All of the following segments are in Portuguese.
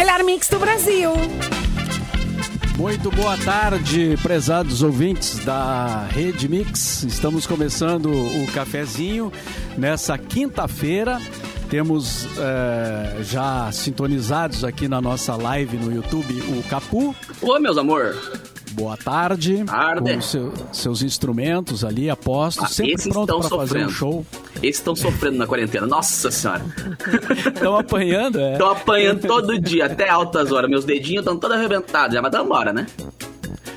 Melhor mix do Brasil. Muito boa tarde, prezados ouvintes da Rede Mix. Estamos começando o cafezinho nessa quinta-feira. Temos eh, já sintonizados aqui na nossa live no YouTube o Capu. Ô, meus amor. Boa tarde. Tarde. Com seu- seus instrumentos ali, aposto, Ah, sempre esses pronto estão para fazer um sofrendo. show. Esses estão sofrendo na quarentena. Nossa senhora. Estão apanhando, é? Estão apanhando todo dia, até altas horas. Meus dedinhos estão todos arrebentados. Já, mas embora, né?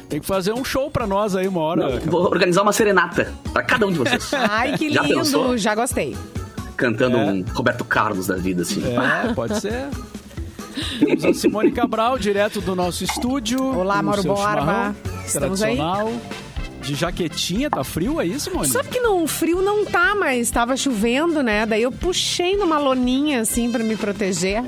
Tem que fazer um show para nós aí uma hora. Capu. Vou organizar uma serenata pra cada um de vocês. Ai, que Já lindo. pensou? Já gostei. Cantando É. um Roberto Carlos da vida, assim. É, pode ser. Temos a Simone Cabral, direto do nosso estúdio. Olá, Mauro Borba. Estamos aí. De jaquetinha, tá frio aí, Simone? Sabe que não, frio não tá, mas tava chovendo, né? Daí eu puxei numa loninha, assim, pra me proteger.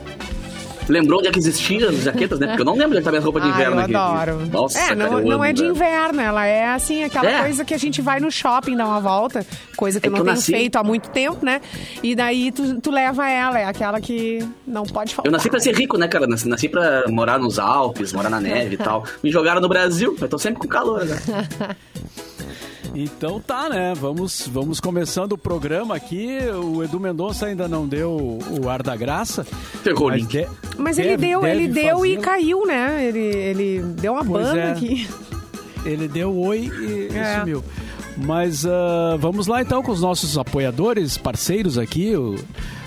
Lembrou onde é que existiam as jaquetas, né? Porque eu não lembro onde que tá minha roupa de inverno eu aqui. adoro. Nossa, é, não, cara, eu não é de inverno, ela é assim, aquela É. coisa que a gente vai no shopping dar uma volta, coisa que É eu que não eu tenho nasci- feito há muito tempo, né? E daí tu, tu leva ela, é aquela que não pode faltar. Eu nasci pra ser rico, né, cara? Nasci, nasci pra morar nos Alpes, morar na neve e tal. Me jogaram no Brasil, eu tô sempre com calor, né? Então tá, né? Vamos, vamos começando o programa aqui. O Edu Mendonça ainda não deu o ar da graça. Ferrou o mas de- Mas ele deve- deu, deve ele deu e fazê-lo. caiu, né? Ele, ele deu uma Pois banda é. aqui. Ele deu oi e, e É. sumiu. Mas ah, vamos lá então com os nossos apoiadores, parceiros aqui. o-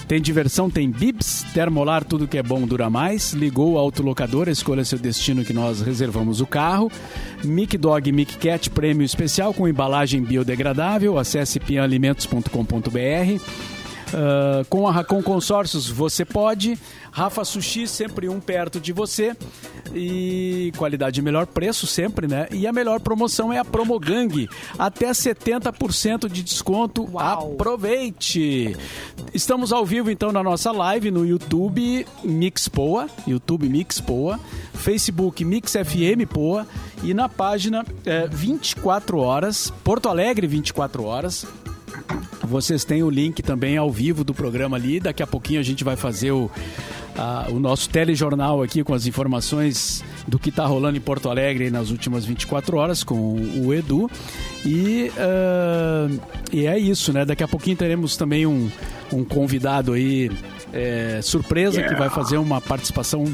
Tem diversão, tem Bibs, Termolar, tudo que é bom dura mais. Ligou o autolocador, escolha seu destino que nós reservamos o carro. Mic Dog Mic Cat, prêmio especial com embalagem biodegradável. Acesse pianalimentos.com.br. Ah, com a Racon Consórcios você pode. Rafa Sushi, sempre um perto de você. E qualidade e melhor preço sempre, né? E a melhor promoção é a Promogang. Até 70% de desconto. Uau. Aproveite! Estamos ao vivo então na nossa live no YouTube Mix Poa, YouTube Mix Poa, Facebook Mix FM Poa e na página eh, 24 horas, Porto Alegre 24 horas. Vocês têm o link também ao vivo do programa ali. Daqui a pouquinho a gente vai fazer o, a- o nosso telejornal aqui com as informações do que está rolando em Porto Alegre nas últimas 24 horas com o Edu. E, ah, e é isso, né? Daqui a pouquinho teremos também um, um convidado aí é, surpresa que vai fazer uma participação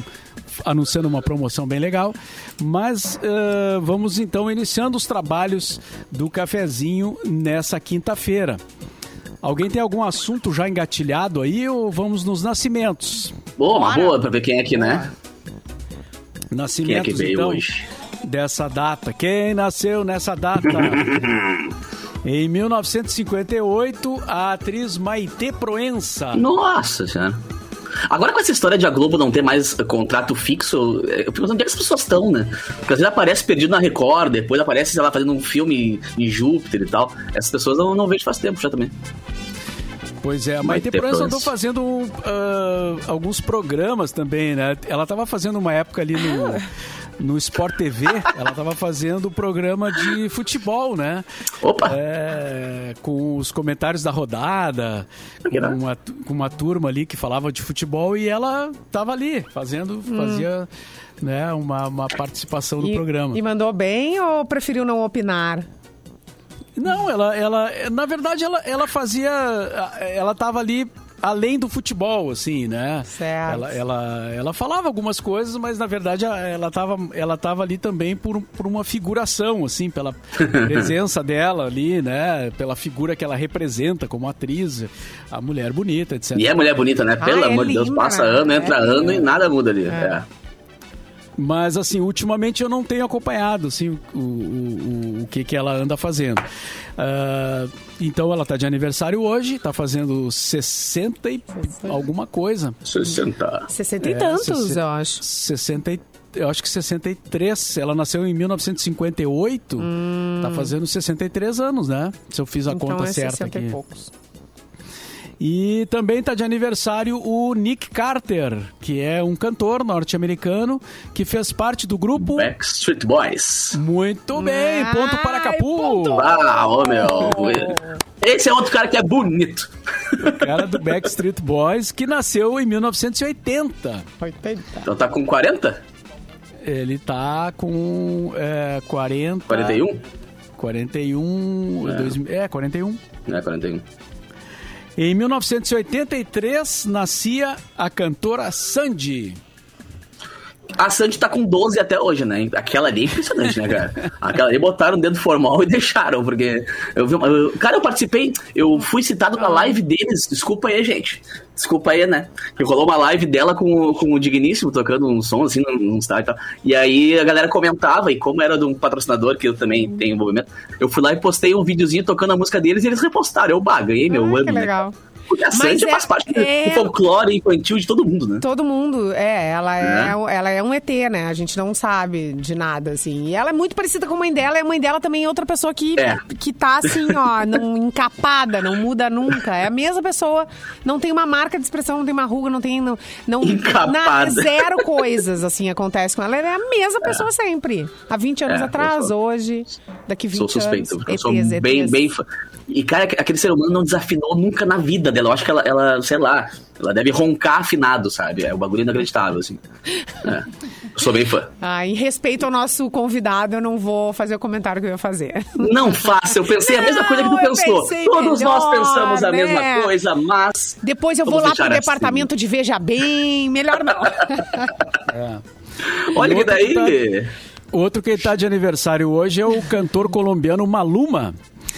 anunciando uma promoção bem legal. Mas ah, vamos então iniciando os trabalhos do cafezinho nessa quinta-feira. Alguém tem algum assunto já engatilhado aí ou vamos nos nascimentos? Boa, uma boa pra ver quem é que, né? Quem é Nascimentos, que veio então, hoje? dessa data. Quem nasceu nessa data? em 1958, a atriz Maite Proença. Nossa senhora. Agora com essa história de a Globo não ter mais eh, contrato fixo, eh, eu fico pensando onde é que as pessoas estão, né? Porque às vezes aparece perdido na Record, depois aparece, sei lá, fazendo um filme em Júpiter e tal. Essas pessoas eu não vejo faz tempo já também. Pois é, a Maite Proença andou fazendo ah, alguns programas também, né? Ela estava fazendo uma época ali no, no Sport TV, ela estava fazendo programa de futebol, né? Opa! É, com os comentários da rodada, com uma, com uma turma ali que falava de futebol e ela estava ali fazendo, fazia né, uma, uma participação no E, programa. e mandou bem ou preferiu não opinar? Não, ela, ela, na verdade, ela, ela fazia, ela estava ali além do futebol, assim, né? Certo. Ela, ela, ela falava algumas coisas, mas na verdade ela estava ela tava ali também por, por uma figuração, assim, pela presença dela ali, né? Pela figura que ela representa como atriz, a mulher bonita, etc. E é mulher bonita, né? Pelo Ah, é amor de Deus, passa né? ano, entra É ano e linda. nada muda ali. É. Mas, assim, ultimamente eu não tenho acompanhado, assim, o, o, o, que, que ela anda fazendo. Ah, então, ela tá de aniversário hoje, tá fazendo 60 e alguma coisa. 60. 60 e É, tantos, 60. eu acho. 60 e- eu acho que 63. Ela nasceu em 1958. Tá fazendo 63 anos, né? Se eu fiz a então conta é certa 60 aqui. e poucos. E também está de aniversário o Nick Carter, que é um cantor norte-americano que fez parte do grupo. Backstreet Boys. Muito bem, ponto para Capu. ponto. Ah, ô meu. Esse é outro cara que é bonito. O cara do Backstreet Boys, que nasceu em 1980. 80. Então tá com 40? Ele tá com é, 40... 41? 41... É. dois- é, 41. É, 41. Em 1983, nascia a cantora Sandy. A Sandy tá com 12 até hoje, né? Aquela ali é impressionante, né, cara? Aquela ali botaram o dedo formal e deixaram, porque eu vi uma, eu- Cara, eu participei, eu fui citado na live deles, desculpa aí, gente. Desculpa aí, né? Que rolou uma live dela com, o- com o Digníssimo, tocando um som assim num, estádio e tal. E aí a galera comentava, e como era de um patrocinador que eu também tenho envolvimento, eu fui lá e postei um videozinho tocando a música deles e eles repostaram. Eu bah, ganhei meu Ah, ano. que né, legal. cara? Porque a Mas Sandy é- faz parte do- é- do folclore infantil de todo mundo, né? Todo mundo, é, ela é, É. ela é um ET, né? A gente não sabe de nada, assim. E ela é muito parecida com a mãe dela, e a mãe dela também é outra pessoa que, É. que tá assim, ó, não, encapada, não muda nunca. É a mesma pessoa, não tem uma marca de expressão, não tem uma ruga, não tem. Não, não, Encapada. zero coisas, assim, acontece com ela. Ela é a mesma pessoa sempre. Há 20 anos É, atrás, sou- hoje, daqui 20 Sou suspeito, anos. eu sou ETs, bem, ETs. bem. E, cara, aquele ser humano não desafinou nunca na vida dela. Eu acho que ela, ela sei lá, ela deve roncar afinado, sabe? É um bagulho inacreditável, assim. É. Eu sou bem fã. Ah, em respeito ao nosso convidado, eu não vou fazer o comentário que eu ia fazer. Não faça, eu pensei a mesma Não, coisa que tu eu pensou. Todos nós melhor, pensamos a né? mesma coisa, mas. Depois eu vou lá pro assim. departamento de Veja Bem. Melhor não. Olha E que outro daí. tá- Outro que tá de aniversário hoje é o cantor colombiano Maluma,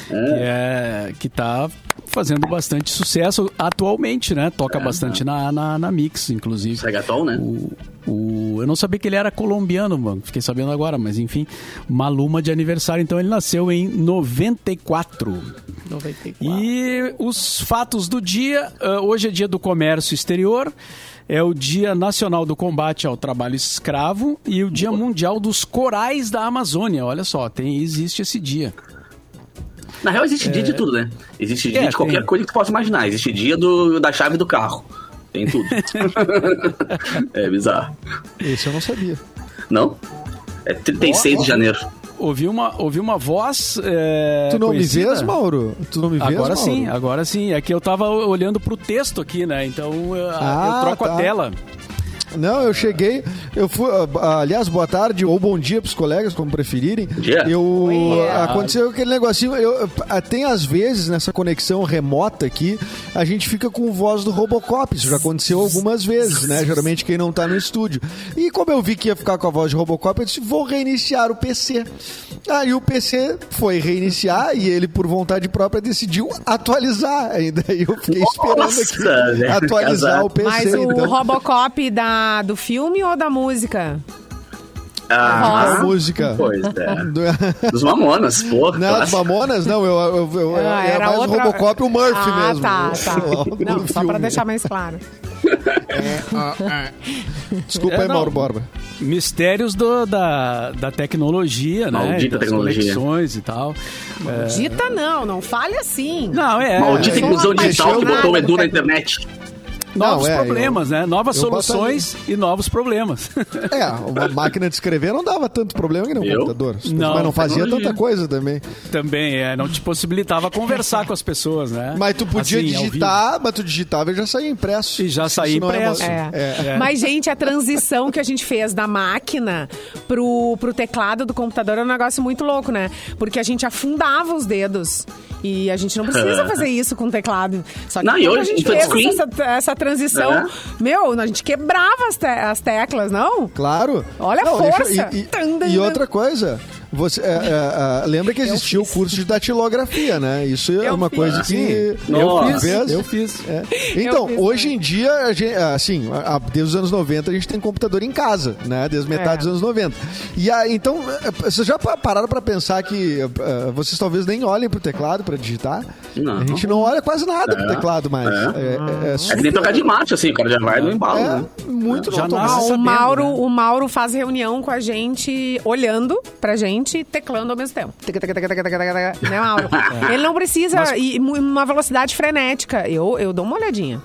que, é, que tá fazendo bastante sucesso atualmente, né? Toca bastante na, na, na Mix, inclusive. Regatol, né? O, o- eu não sabia que ele era colombiano, mano. Fiquei sabendo agora, mas enfim. Maluma de aniversário, então ele nasceu em 94. 94. E os fatos do dia, ah, hoje é dia do comércio exterior, é o dia nacional do combate ao trabalho escravo e o dia mundial dos corais da Amazônia. Olha só, tem existe esse dia. Na real, existe dia de tudo, né? Existe dia É, de qualquer tem. coisa que tu possa imaginar. Existe dia do, da chave do carro. Tem tudo. é bizarro. Esse eu não sabia. Não? É 36 de janeiro. Ouvi uma, ouvi uma voz. é, tu não conhecida. me vês, Mauro? Tu não me vês, Agora Mauro? sim, agora sim. É que eu tava olhando pro texto aqui, né? Então eu, Ah, eu troco tá. a tela. Não, eu cheguei, eu fui, ah, aliás, boa tarde ou bom dia pros colegas, como preferirem. dia. Eu Oi. aconteceu aquele negocinho, eu, ah, tem às vezes nessa conexão remota aqui, a gente fica com voz do Robocop, isso já aconteceu algumas vezes, né? Geralmente quem não tá no estúdio. E como eu vi que ia ficar com a voz de Robocop, eu disse, vou reiniciar o PC. Aí o PC foi reiniciar e ele por vontade própria decidiu atualizar. Ainda aí eu fiquei esperando Nossa, aqui velho, atualizar casado. o PC. Mas o então. Robocop da, do filme ou da música? Ah, A música. Pois é. Do- Dos Mamonas, porra. Não, dos Mamonas, não, eu, eu, eu, Ah, é mais o Robocop e o Murphy ah, mesmo. tá, tá. Logo Não, só filme. pra deixar mais claro. Desculpa É, aí, não. Mauro Borba. Mistérios do- da, da tecnologia, né? Maldita Das tecnologia. conexões e tal. É, Dita não, não fale assim. Não, é. Maldita é, inclusão digital que botou o Edu na internet. Novos Não, é, problemas, né? Novas eu soluções e novos problemas. É, uma máquina de escrever não dava tanto problema que nem um Eu? computador. Não, mas não fazia tecnologia. tanta coisa também. Também, é, não te possibilitava conversar com as pessoas, né? Mas tu podia Assim, digitar, mas tu digitava e já saía impresso. E já saía é impresso. uma- É. É. Mas, gente, a transição que a gente fez da máquina pro, pro teclado do computador é um negócio muito louco, né? Porque a gente afundava os dedos. E a gente não precisa fazer isso com o teclado. Só que Não, e quando a hoje, gente fez essa, essa transição, É. meu, a gente quebrava as, te- as teclas, não? Claro. Olha a Não, força. deixa- E, e- e outra coisa, você, é, é, é, lembra que existia o curso de datilografia, né? Isso é Eu uma fiz. coisa Sim, que... eu fiz, eu fiz. É. Então, fiz hoje também. em dia, a gente, assim, a- a- desde os anos 90, a gente tem computador em casa, né? Desde metade É. dos anos 90. E aí, então, é, vocês já pa- pararam pra pensar que é, vocês talvez nem olhem pro teclado pra digitar? Não. A gente não olha quase nada pro É. teclado mais. É. É, é, é É que nem tocar de marcha, assim, o cara já vai no embalo, né? é muito Já nasce Ah, o, sabendo, Mauro, né? o Mauro faz reunião com a gente, olhando pra gente, teclando ao mesmo tempo. Né, Mauro? Ele não precisa ir mu- uma velocidade frenética. Eu, eu dou uma olhadinha.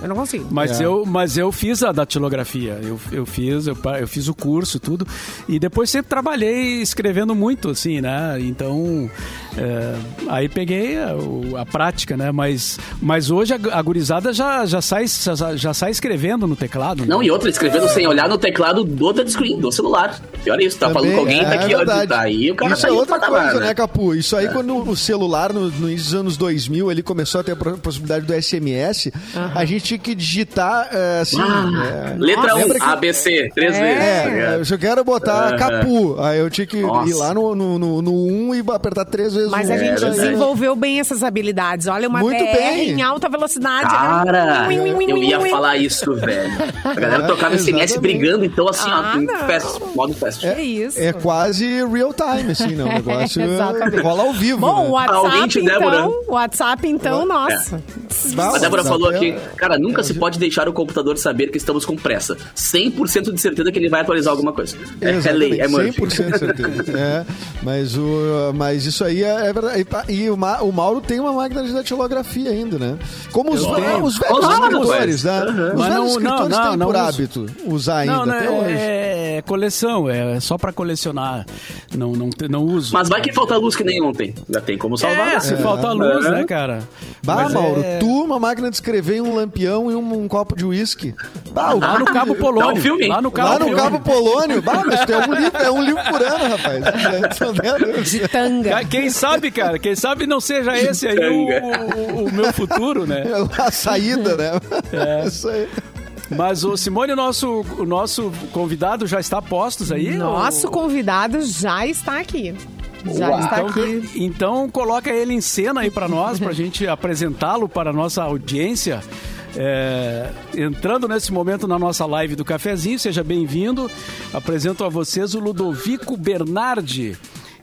Eu não consigo. Mas, É. eu, mas eu fiz a datilografia, eu, eu fiz, eu, eu fiz o curso, tudo, e depois sempre trabalhei escrevendo muito, assim, né? Então, É, aí peguei a, a prática, né? Mas, mas hoje a, a gurizada já, já, sai, já, já sai escrevendo no teclado. né? Não, e outra, escrevendo sem olhar no teclado do touchscreen, do celular. Pior isso, tá falando com alguém, tá é aqui, ó. Tá aí, o cara Isso tá é outra patamar, coisa, né? né, Capu? Isso aí, quando o celular, no, no início dos anos 2000, ele começou a ter a possibilidade do SMS, a gente tinha que digitar, é, assim... Ah, é, letra 1, lembra que- ABC, três É. vezes. tá É, eu quero botar Aham. Capu, aí eu tinha que Nossa. ir lá no 1 no, no, no um e apertar três vezes Mas o a gente É verdade. desenvolveu bem essas habilidades. Olha, uma Muito bem. em alta velocidade. Cara, wing, eu ia falar isso, velho. A galera É, trocava SMS exatamente. brigando, então assim, Ah, ó, não. fast, modo fast. É isso. É quase real time, assim, né? O negócio Exatamente. rola ao vivo, Bom, o né? WhatsApp, então, Débora. o WhatsApp, então, nossa. Bah, A Débora falou é- aqui, cara, nunca é- se pode deixar o computador saber que estamos com pressa. 100% de certeza que ele vai atualizar alguma coisa. É, é lei, é Murphy. 100% de certeza. É, mas, o, mas isso aí é, é verdade. E, e o, Ma- o Mauro tem uma máquina de datilografia ainda, né? Como os, ah, os velhos Ah, escritores, né? Os Mas velhos não- escritores não, não, têm não por uso. hábito usar ainda Não, não, até hoje. é, é coleção, é só pra colecionar. Não, não, não uso. Mas vai que falta luz que nem ontem. Já tem como salvar. É, né? se falta luz, É. né, cara? Bah, Mas Mauro, é- tu, uma máquina de escrever, um lampião e um, um copo de uísque. Bah, o- Lá no Cabo Polônio. Um filme. Lá no Cabo Lá no Polônio. Cabo Polônio, bah, mas tu é um livro, é um livro por ano, rapaz. De tanga. Quem sabe, cara, quem sabe não seja esse aí o, o- o meu futuro, né? A saída, né? É. Isso aí. Mas o Simone, o nosso, o nosso convidado já está postos aí? Nosso Ou- convidado já está aqui. Já está Então, aqui. então coloca ele em cena aí para nós, para a gente apresentá-lo para a nossa audiência. É, entrando nesse momento na nossa live do cafezinho, seja bem-vindo. Apresento a vocês o Ludovico Bernardi,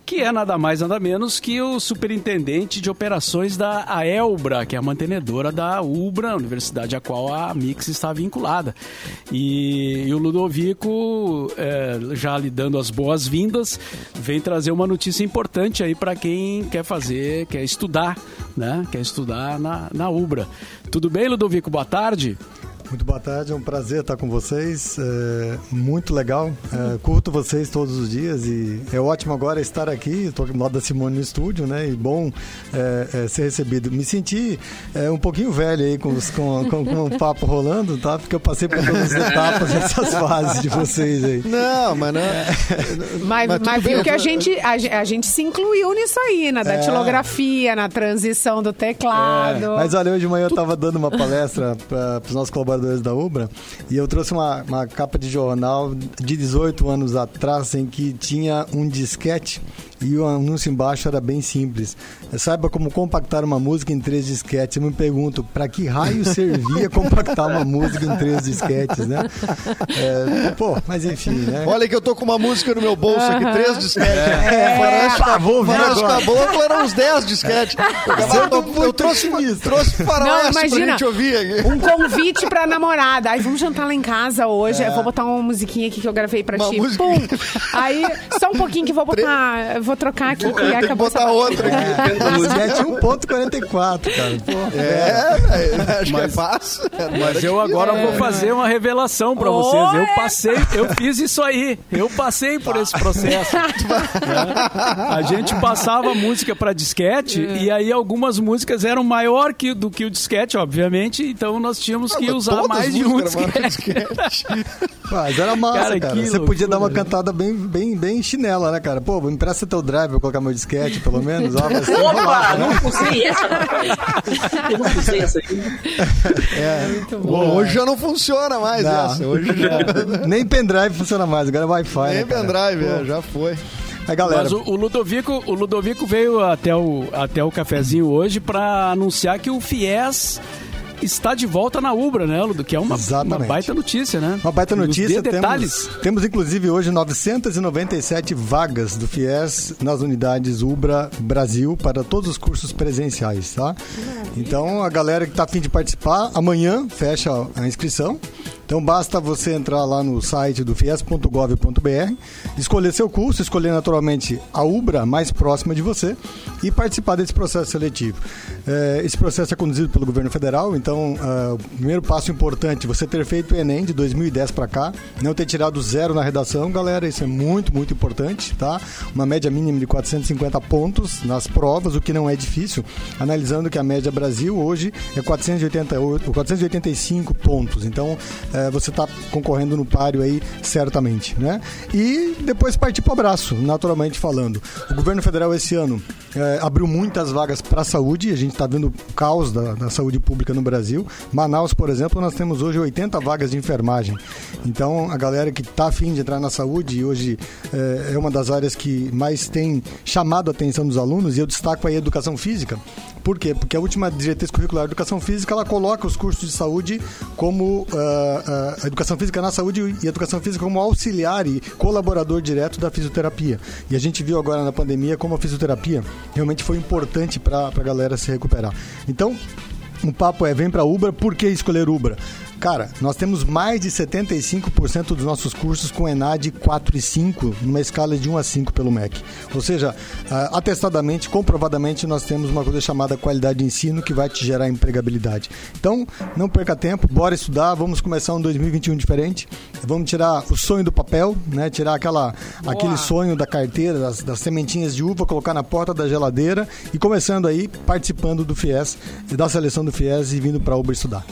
que é nada mais nada menos que o superintendente de operações da AELBRA, que é a mantenedora da UBRA, universidade a qual a Mix está vinculada. E, e o Ludovico, é, já lhe dando as boas-vindas, vem trazer uma notícia importante aí para quem quer fazer, quer estudar, né? Quer estudar na, na UBRA. Tudo bem, Ludovico? Boa tarde. Muito boa tarde, é um prazer estar com vocês. É muito legal. É, curto vocês todos os dias e é ótimo agora estar aqui. Estou do lado da Simone no estúdio, né? E bom é, é, ser recebido. Me senti é, um pouquinho velho aí com, os- com, com, com o papo rolando, tá? Porque eu passei por todas as etapas dessas fases de vocês aí. Não, mas não. Mas, Mas mas bem, viu que a gente, a, a gente se incluiu nisso aí, na datilografia, na transição do teclado. Mas olha, hoje de manhã eu estava dando uma palestra para os nossos colaboradores da Ubra e eu trouxe uma, uma capa de jornal de 18 anos atrás em que tinha um disquete e o anúncio embaixo era bem simples. Saiba como compactar uma música em três disquetes. Eu me pergunto, para que raio servia compactar uma música em três disquetes, né? É, pô, mas enfim, né? Olha que eu tô com uma música no meu bolso aqui, três disquetes. É. Faroeste, Ah, vou ouvir Faroeste agora. Caboclo eram uns dez disquetes. Eu, eu, eu trouxe, trouxe faroeste pra imagina. gente ouvir aqui. Um convite pra namorada. Aí vamos jantar lá em casa hoje. Eu vou botar uma musiquinha aqui que eu gravei pra É. Uma ti. música. Pum! Aí, só um pouquinho que eu vou botar. eu Vou trocar aqui. que Tem que botar outra aqui. Disquete 1.44, cara. Pô, É, é, acho que é fácil. Mas eu agora vou fazer uma revelação pra vocês. Eu passei, eu fiz isso aí. Eu passei por esse processo. né? A gente passava música pra disquete e aí algumas músicas eram maior que, do que o disquete, obviamente. Então nós tínhamos que usar mais de um disquete. disquete. Mas era massa, Cara, cara. Você podia loucura, dar uma né? cantada bem, bem, bem chinela, né, cara? Pô, me empresta teu drive pra eu colocar meu disquete, pelo menos. Ó, Opa, rolado, né? não usei essa, rapaz. Eu não usei essa aí. Bom, hoje já não funciona mais Não. essa. Hoje já. Nem pendrive funciona mais, agora é Wi-Fi. Nem né, pendrive, é, já foi. Aí, galera, Mas o, o Ludovico, o Ludovico veio até o, até o cafezinho hoje pra anunciar que o FIES está de volta na Ubra, né, Ludo? Que é uma, uma baita notícia, né? Uma baita Nos notícia. dê detalhes. Temos, temos, inclusive, hoje 997 vagas do FIES nas unidades Ubra Brasil para todos os cursos presenciais, tá? Então, a galera que está afim de participar, amanhã fecha a inscrição. Então basta você entrar lá no site do fies.gov.br, escolher seu curso, escolher naturalmente a UBRA mais próxima de você e participar desse processo seletivo. É, esse processo é conduzido pelo governo federal, então uh, o primeiro passo importante, você ter feito o Enem de 2010 para cá, não ter tirado zero na redação, galera, isso é muito, muito importante, tá? Uma média mínima de 450 pontos nas provas, o que não é difícil, analisando que a média Brasil hoje é 488, 485 pontos. Então, é, você está concorrendo no páreo aí, certamente, né? E depois partir para o abraço, naturalmente falando. O governo federal esse ano é, abriu muitas vagas para a saúde, a gente está vendo o caos da, da saúde pública no Brasil. Manaus, por exemplo, nós temos hoje 80 vagas de enfermagem. Então, a galera que está afim de entrar na saúde, hoje é, é uma das áreas que mais tem chamado a atenção dos alunos, e eu destaco aí a educação física. Por quê? Porque a última diretriz curricular de educação física, ela coloca os cursos de saúde como uh, uh, educação física na saúde e educação física como auxiliar e colaborador direto da fisioterapia. E a gente viu agora na pandemia como a fisioterapia realmente foi importante para a galera se recuperar. Então, o papo é, vem para Ubra, por que escolher Ubra? Cara, nós temos mais de 75% dos nossos cursos com ENAD 4 e 5, numa escala de 1 a 5 pelo MEC. Ou seja, uh, atestadamente, comprovadamente, nós temos uma coisa chamada qualidade de ensino que vai te gerar empregabilidade. Então, não perca tempo, bora estudar, vamos começar um 2021 diferente. Vamos tirar o sonho do papel, né? Tirar aquela, aquele sonho da carteira, das, das sementinhas de uva, colocar na porta da geladeira e começando aí participando do FIES, da seleção do FIES e vindo para Uber estudar.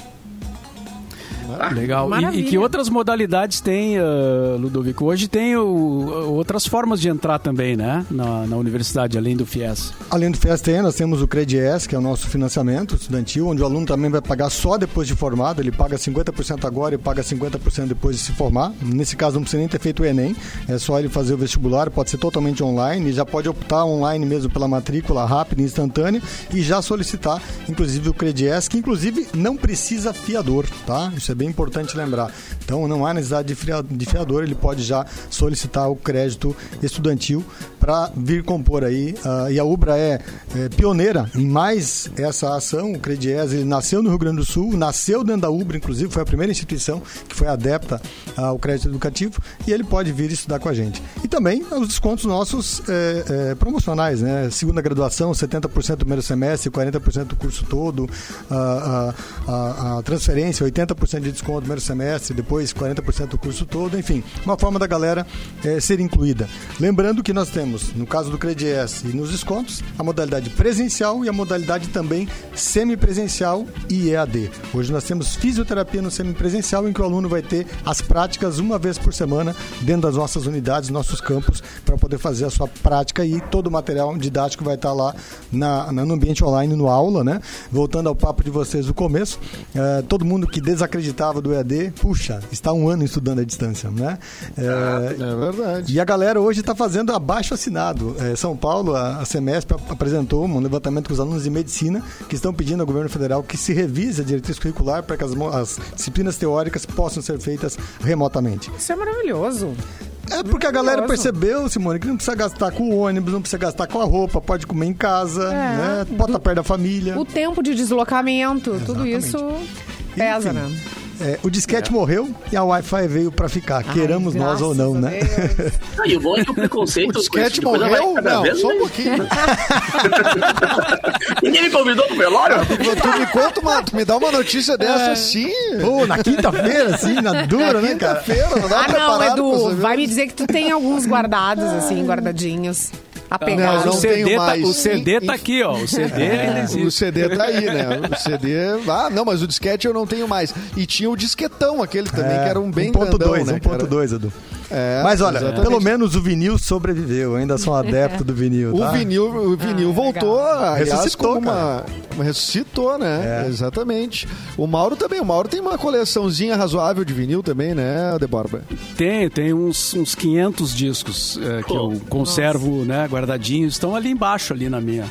Ah, Legal. E, e, que outras modalidades tem, uh, Ludovico? Hoje tem o, outras formas de entrar também, né? Na, na, universidade, além do FIES. Além do FIES tem, nós temos o CREDIES, que é o nosso financiamento estudantil, onde o aluno também vai pagar só depois de formado. Ele paga 50% agora e paga 50% depois de se formar. Nesse caso, não precisa nem ter feito o Enem. É só ele fazer o vestibular, pode ser totalmente online. E já pode optar online mesmo pela matrícula rápida e instantânea e já solicitar, inclusive, o CREDIES, que inclusive não precisa fiador, tá? Isso é bem importante lembrar. Então, não há necessidade de fiador, ele pode já solicitar o crédito estudantil para vir compor aí. Uh, e a Ubra é, é, pioneira em mais essa ação. O Credies, ele nasceu no Rio Grande do Sul, nasceu dentro da Ubra, inclusive, foi a primeira instituição que foi adepta ao crédito educativo e ele pode vir estudar com a gente. E também os descontos nossos é, é, promocionais, né? Segunda graduação, 70% do primeiro semestre, 40% do curso todo, a, a, a transferência, 80% de desconto no primeiro semestre, depois 40% do curso todo, enfim, uma forma da galera é, ser incluída. Lembrando que nós temos, no caso do Credies e nos descontos, a modalidade presencial e a modalidade também semipresencial e EAD. Hoje nós temos fisioterapia no semipresencial, em que o aluno vai ter as práticas uma vez por semana dentro das nossas unidades, nossos campos, para poder fazer a sua prática e todo o material didático vai estar lá na, na no ambiente online, no aula, né? Voltando ao papo de vocês do começo, é, todo mundo que desacreditava do EAD, puxa, está um ano estudando à distância, né? É, é verdade. E a galera hoje está fazendo abaixo assinado. É, São Paulo, a, a Semesp apresentou um levantamento com os alunos de medicina que estão pedindo ao governo federal que se revise a diretriz curricular para que as, as disciplinas teóricas possam ser feitas remotamente. Isso é maravilhoso. É porque a galera percebeu, Simone, que não precisa gastar com o ônibus, não precisa gastar com a roupa, pode comer em casa, é. né? Pode estar perto da família. O tempo de deslocamento, Exatamente. tudo isso pesa, Enfim, né? É, o disquete é. morreu e a Wi-Fi veio para ficar, Ai, queiramos nós ou não, né? Ah, e o bom é que o preconceito. o disquete tipo morreu? Não, só um pouquinho. Ninguém me convidou pro velório? Tu me conta uma, tu me dá uma notícia dessa é. assim. Pô, na quinta-feira, assim, na dura, na né, cara? Quinta-feira, não dá Ah, não, Edu, vai me dizer que tu tem alguns guardados, assim, guardadinhos a pegar. Não, não o, CD tá, o CD tá aqui, ó. O CD é, O CD tá aí, né? O CD. Ah, não, mas o disquete eu não tenho mais. E tinha o disquetão, aquele também, é, que era um bem 1.2, grandão, né? 1.2, Edu. É, mas olha, exatamente. pelo menos o vinil sobreviveu. Eu ainda sou um adepto do vinil. Tá? O vinil, o vinil ah, voltou, aliás, ressuscitou, uma, uma, ressuscitou, né? É. Exatamente. O Mauro também. O Mauro tem uma coleçãozinha razoável de vinil também, né, Deborba? Tem, tem uns, uns 500 discos é, que eu conservo, Nossa. né, guardadinhos. Estão ali embaixo, ali na minha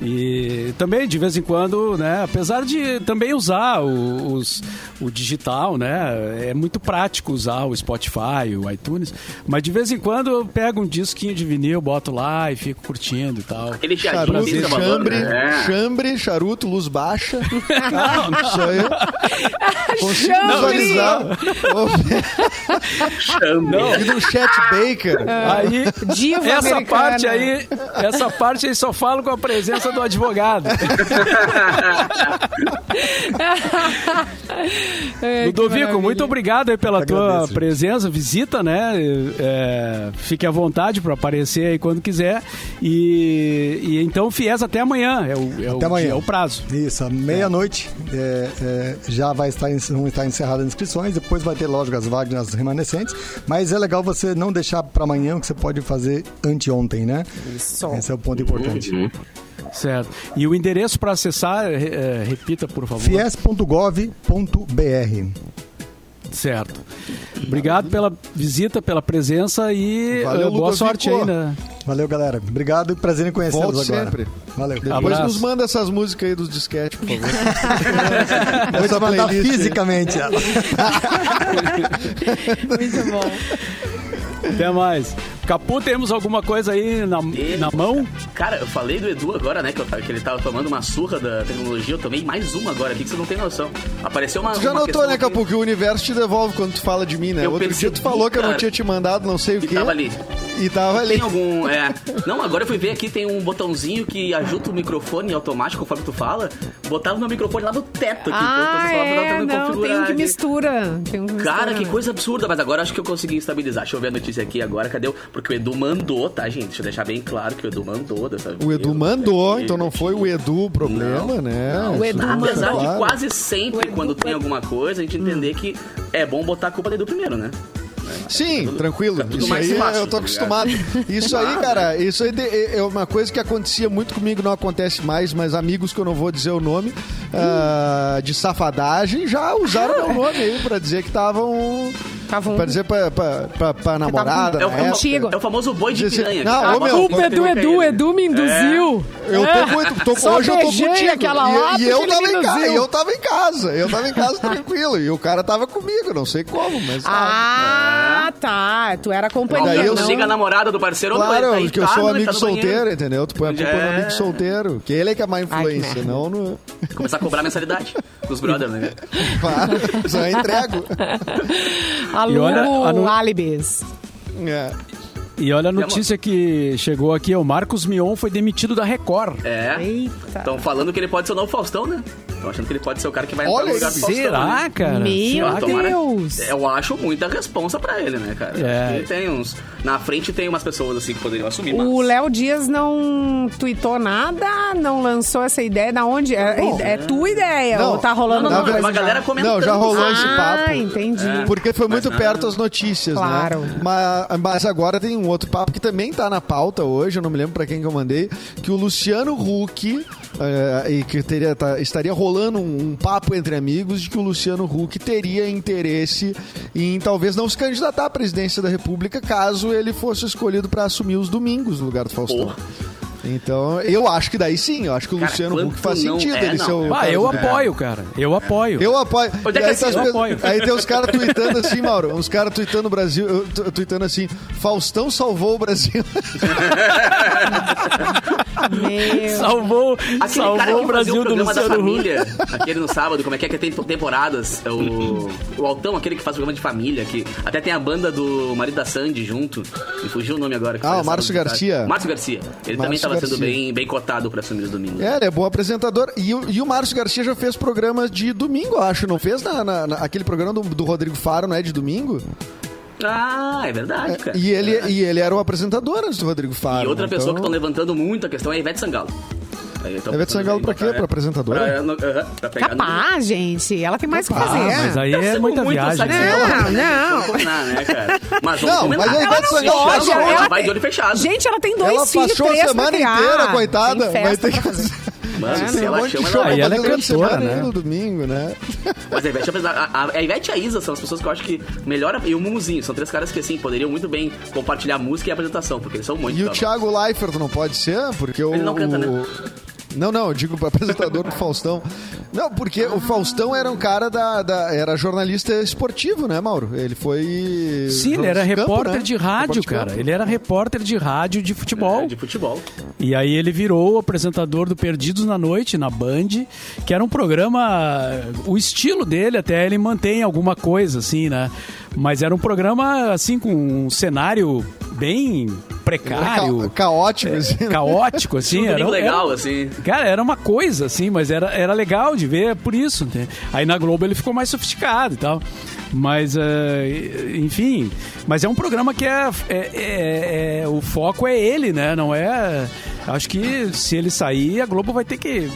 E também, de vez em quando, né? Apesar de também usar o, os, o digital, né? É muito prático usar o Spotify, o iTunes. Mas de vez em quando eu pego um disquinho de vinil, boto lá e fico curtindo e tal. Aquele Charuto, Salvador, chambre, né? chambre, charuto, luz baixa. Isso aí. Consigo Chambre! visualizar. Chambre. E no Chet Baker. Aí, Diva essa americana. parte aí, essa parte aí só falo com a presença do advogado. É, Ludovico, muito obrigado aí pela Eu tua agradeço, presença, visita, né? É, fique à vontade para aparecer aí quando quiser. E, e então, Fies até amanhã. É o, é o Até amanhã. dia, é o prazo. Isso, à meia-noite é, é, já vai estar, vão estar encerradas as inscrições, depois vai ter, lógico, as vagas remanescentes, mas é legal você não deixar para amanhã o que você pode fazer anteontem, né? Isso. Esse é o ponto importante. Uhum. Certo. E o endereço para acessar, é, é, repita, por favor. fies.gov.br Certo. Obrigado pela visita, pela presença e Valeu, eh, boa Ludovico. sorte aí, né? Valeu, galera. Obrigado e prazer em conhecê-los agora. sempre. Valeu. Depois Abraço. nos manda essas músicas aí dos disquetes, por favor. Vou te mandar playlist fisicamente ela. Muito bom. Até mais. Capu, temos alguma coisa aí na, na mão? Cara, eu falei do Edu agora, né? Que, eu- que ele tava tomando uma surra da tecnologia. Eu tomei mais uma agora aqui que você não tem noção. Apareceu uma. Tu já uma notou, né, Capu, que o universo te devolve quando tu fala de mim, né? Eu Outro dia tu percebi, falou que eu não tinha te mandado não sei o Que quê. tava ali. E tava ali. Tem algum. É. Não, agora eu fui ver aqui, tem um botãozinho que ajuda o microfone automático conforme tu fala. Botava o meu microfone lá no teto aqui. Ah, é, não, tem um que mistura. Tem um que Cara, mistura, que coisa absurda, mas agora acho que eu consegui estabilizar. Deixa eu ver a notícia aqui agora, cadê o. Porque o Edu mandou, tá, gente? Deixa eu deixar bem claro que o Edu mandou dessa O Edu vez. mandou, então não foi o Edu o problema, Não, né? O Edu Apesar mandou. de quase sempre, quando tem alguma coisa, a gente entender que é bom botar a culpa do Edu primeiro, né? Sim, tudo- tranquilo. tudo Isso aí fácil, eu tô tá acostumado. Isso aí, cara, isso aí é uma coisa que acontecia muito comigo, não acontece mais, mas amigos que eu não vou dizer o nome, ah, de safadagem, já usaram meu nome aí pra dizer que estavam. Tava um- Pra dizer pra, pra, pra, pra namorada. É o, é o famoso boi de Disse- piranha. Não, ô, meu, Culpa Tem Edu, Edu, me induziu. Eu tô muito. Tô, Só hoje eu tô contigo. aquela e, lata e eu tava em casa. Eu tava em casa. Eu tava em casa tranquilo. E o cara tava comigo, não sei como, mas. tava. Ah, tá. Tu era Ó, companhia, Daí eu não? chega a namorada do parceiro, Claro, tá aí, porque eu tá, sou amigo tá no banheiro. solteiro, entendeu? Tu põe a culpa no É. amigo solteiro. Que ele é que é má Ai, influência, merda. não no. Começar a cobrar mensalidade dos brothers, né? Claro, só entrego. Alugo olha, a no- álibis. É. E olha a notícia que chegou aqui, o Marcos Mion foi demitido da Record. É. Eita. Estão falando que ele pode ser o novo Faustão, né? Estão achando que ele pode ser o cara que vai entrar Olha no lugar do aí, Faustão. Será, né? cara? Meu Ah, tomara- Deus. Eu acho muita responsa pra ele, né, cara? É. Acho que tem uns. Na frente tem umas pessoas assim que poderiam assumir, mas. O Léo Dias não tweetou nada, não lançou essa ideia. Da onde? É, é tua ideia? Não, ou tá rolando Não, não, alguma não, coisa uma galera comentando. Não, já rolou esse Ah, papo. entendi. É. Porque foi Mas muito perto as notícias, Claro. né? Mas, mas agora tem um outro papo que também tá na pauta hoje, eu não me lembro pra quem que eu mandei, que o Luciano Huck, eh, e que teria, tá- estaria rolando um, um papo entre amigos de que o Luciano Huck teria interesse em talvez não se candidatar à presidência da República caso ele fosse escolhido pra assumir os domingos no lugar do Faustão. Então, eu acho que daí sim, eu acho que o Cara, Luciano Huck faz sentido é, ele ser o. Ah, eu apoio, cara. Eu apoio. Eu apoio. Onde é que aí, assim, tá eu apoio. aí tem os caras tweetando assim, Mauro. Uns caras tweetando o Brasil, tweetando assim: Faustão salvou o Brasil. Meu. Salvou, Aquele cara salvou que o Brasil o do programa da Luciano Huck. família, aquele no sábado, como é que é que tem temporadas? É O, o Altão, aquele que faz programa de família, que até tem a banda do marido da Sandy junto. Me fugiu o nome agora. que Ah, o Márcio tarde. Garcia. Márcio Garcia. Ele também Márcio estava sendo bem, bem cotado pra assumir os domingos. É, ele é bom apresentador. E, o- e o Márcio Garcia já fez programa de domingo, acho. Não fez na, na- na- aquele programa do, do Rodrigo Faro, não é de domingo? Ah, é verdade, cara. E ele, É. e ele era o apresentador antes do Rodrigo Faro. E outra né? pessoa que Então, estão levantando muito a questão é a Ivete Sangalo. Então, Ivete Sangalo pra quê? é, Pra apresentadora? Pra, no- pra pegar no- Capaz, gente. Ela tem mais o que fazer. Mas aí é muita muito viagem. né? Não, não. Combinar, né, cara? Mas vamos Não, mas a Ivete Ela não Sangalo pode, ela ela vai tem- de olho fechado. Gente, ela tem dois Ela filhos, passou a três pra semana inteira, coitada. Tem Vai ter que fazer. Mano, É, se né? um ela chama, show ela ela é a cantora, semana né? no domingo, né? Mas a Ivete, a, a, a Ivete e a Isa são as pessoas que eu acho que melhor. E o Mumuzinho, são três caras que, assim, poderiam muito bem compartilhar música e apresentação, porque eles são muito E o top. Thiago Leifert não pode ser? Porque o. Ele não canta, né? Não, não, eu digo apresentador do Faustão. Não, porque o Faustão era um cara da, da- Era jornalista esportivo, né, Mauro? Ele foi. Sim, ele era de campo, repórter né? de rádio, Repórter de cara. campo. Ele era repórter de rádio de futebol. É, de futebol. E aí ele virou o apresentador do Perdidos na Noite, na Band, que era um programa. O estilo dele até ele mantém alguma coisa, assim, né? Mas era um programa, assim, com um cenário bem Era precário. ca- caótico, assim. né? Caótico, assim. Tudo era, domingo legal, era- assim. Cara, era uma coisa, assim, mas era, era legal de ver, por isso. né? Aí na Globo ele ficou mais sofisticado e tal. Mas, eh, enfim. Mas é um programa que é, é- é- é- O foco é ele, né? Não é. Acho que se ele sair, a Globo vai ter que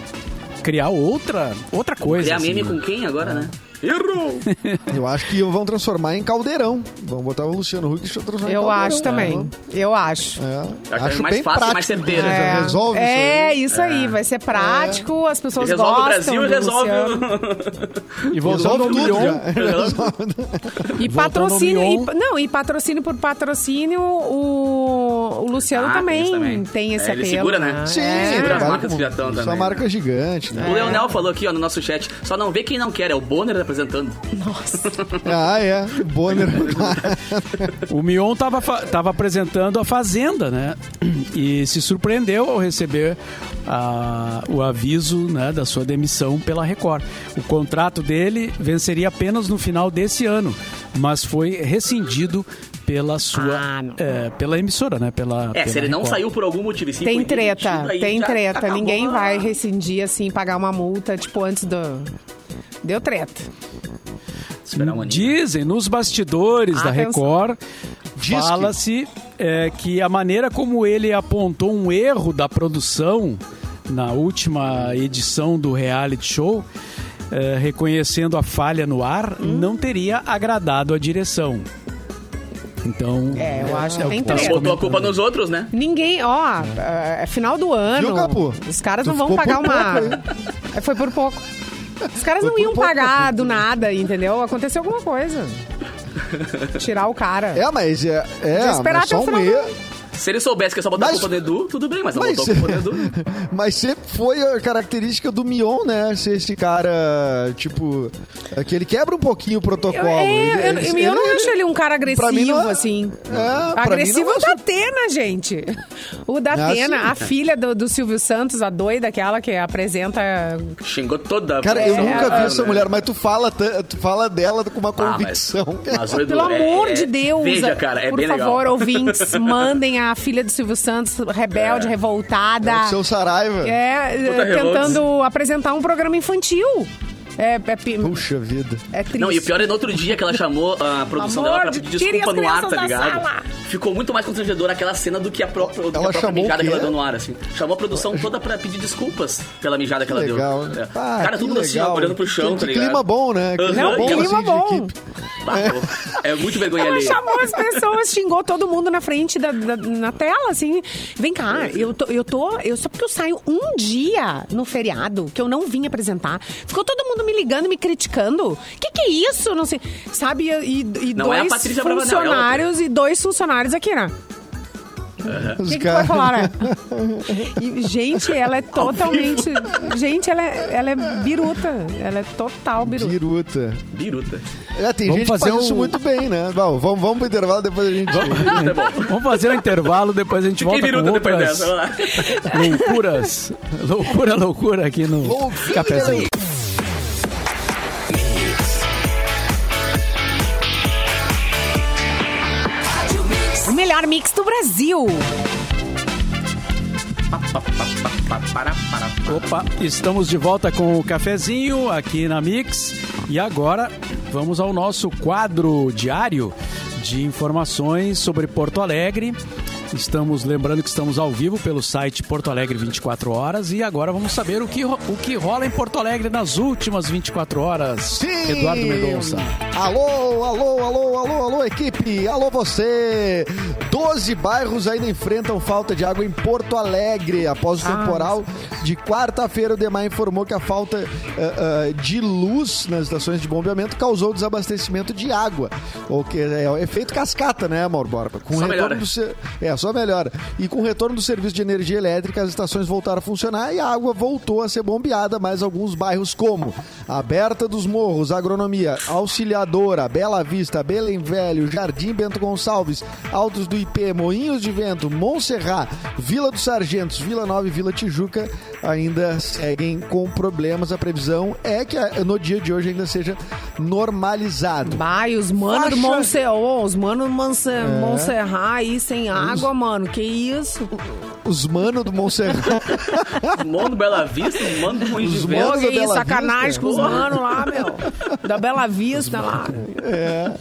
criar outra, outra coisa. Criar assim, meme né? com quem agora, né? Errou! Eu acho que vão transformar em caldeirão. Vão botar o Luciano Huck e transformar em Eu caldeirão. acho também. Eu acho. É, que é acho mais bem fácil prático. mais certeiro. É, resolve isso é aí. isso aí, vai ser prático, as pessoas Resolve o gostam. Brasil e do resolve o... E Resolve tudo já. E patrocínio, e, não, e patrocínio por patrocínio, o, o Luciano Ah, também, isso também. tem esse É, ele apelo. segura, né? Sim, É. Segura as marcas com- que já estão Sua também, marca né? gigante, né? O Leonel falou aqui, ó, no nosso chat, só não vê quem não quer, é o Bonner apresentando. Ah, é. Bonner. O Mion tava, tava apresentando a Fazenda, né? E se surpreendeu ao receber a- o aviso né, da sua demissão pela Record. O contrato dele venceria apenas no final desse ano, mas foi rescindido pela sua Ah, não. é, pela emissora, né? Pela, É, pela se ele não Record. saiu por algum motivo e sim Tem treta, tem treta. Ninguém a- vai rescindir assim, pagar uma multa, tipo, antes do. Deu treta. Esperar um aninho. Dizem nos bastidores da Atenção. Record, Diz que- fala-se é, que a maneira como ele apontou um erro da produção na última edição do reality show, é, reconhecendo a falha no ar, Hum? não teria agradado a direção. Então, É, eu acho que o tem treta. Botou a culpa nos outros, né? Ninguém, ó, é final do ano. Viu? Os caras Tu não vão pagar uma. pouco É, Foi por pouco. Os caras não iam pagar do nada, entendeu? Aconteceu alguma coisa. Tirar o cara. É, mas é, é esperar mas até só um erro. Se ele soubesse que é só botar Mas- a culpa no Edu, tudo bem, mas não Mas, botou a culpa no Edu. mas sempre foi a característica do Mion, né? Ser esse cara, tipo, é que ele quebra um pouquinho o protocolo. Eu, é, Ele- eu, ele- eu não ele- acho ele um cara agressivo, não é- assim. É, agressivo mim não é o é- Datena, gente. O Datena, Ah, sim. a filha do, do Silvio Santos, a doida, aquela que apresenta. Xingou toda Cara, eu É, nunca vi é, essa né? mulher, mas tu fala, tu fala dela com uma Ah, mas- convicção. mas o Edu, Pelo é- amor é- de Deus, Veja, cara, é por bem favor, legal. ouvintes, mandem a filha do Silvio Santos, rebelde, É. revoltada. É o seu Saraiva. É, é, tentando apresentar um programa infantil. É, é, Puxa vida. é triste. Não, e o pior é no outro dia que ela chamou a produção Amor dela pra pedir desculpa no ar, tá ligado? sala. Ficou muito mais constrangedora aquela cena do que a própria, do que a própria mijada que ela deu no ar, assim. Chamou a produção toda pra pedir desculpas pela mijada que, ela legal. deu. É. Ah, Cara, que tudo assim, ó, legal. olhando pro chão, que, tá que ligado? clima bom, né? Aham, Não, ela- clima assim, bom. pô, É muito vergonha Ela ali. chamou as pessoas, xingou todo mundo na frente da, da- na tela, assim. Vem cá, eu tô, eu tô. Eu, só porque eu saio um dia no feriado que eu não vim apresentar. Ficou todo mundo me ligando, me criticando. Que que é isso? Não sei. Sabe? E, e Não é a dois é funcionários e dois funcionários aqui, né? O Os que, que vai falar, né? E, gente, ela é totalmente. Gente, ela é, ela é biruta. Ela é total biruta. Biruta. Biruta. É, tem Vamos gente que fazer faz isso um- muito bem, né? Bom, vamos, vamos pro intervalo, depois a gente... É bom. Vamos fazer um intervalo, depois a gente Fiquei volta biruta com outras dessa, vamos lá. loucuras. Loucura, loucura aqui no Loucura. cafezinho. Mix do Brasil. Opa, estamos de volta com o cafezinho aqui na Mix e agora vamos ao nosso quadro diário de informações sobre Porto Alegre. Estamos lembrando que estamos ao vivo pelo site Porto Alegre 24 horas e agora vamos saber o que, o que rola em Porto Alegre nas últimas 24 horas. Sim! Eduardo Mendonça. Alô, alô, alô, alô, alô, equipe! Alô, você! Doze bairros ainda enfrentam falta de água em Porto Alegre. Após o Ah, temporal de quarta-feira, o DEMAR informou que a falta ah, ah, de luz nas estações de bombeamento causou desabastecimento de água. O que é o efeito cascata, né, Mauro Borba? Com Só o retorno melhora. do É, só melhora. E com o retorno do serviço de energia elétrica, as estações voltaram a funcionar e a água voltou a ser bombeada, mas alguns bairros como Aberta dos Morros, Agronomia, Auxiliadora, Bela Vista, Belém Velho, Jardim Bento Gonçalves, Altos do IP, Moinhos de Vento, Montserrat, Vila dos Sargentos, Vila Nova e Vila Tijuca ainda seguem com problemas. A previsão é que a- no dia de hoje ainda seja normalizado. Os manos do Faixa- Monserrat, os manos do Monse- É. Montserrat aí sem água, mano. Que isso? Os manos do Montserrat. Mano Bela Vista, mano do Moinho de Os manos que Bela sacanagem Vista? com os manos lá, meu. Da Bela Vista lá. É.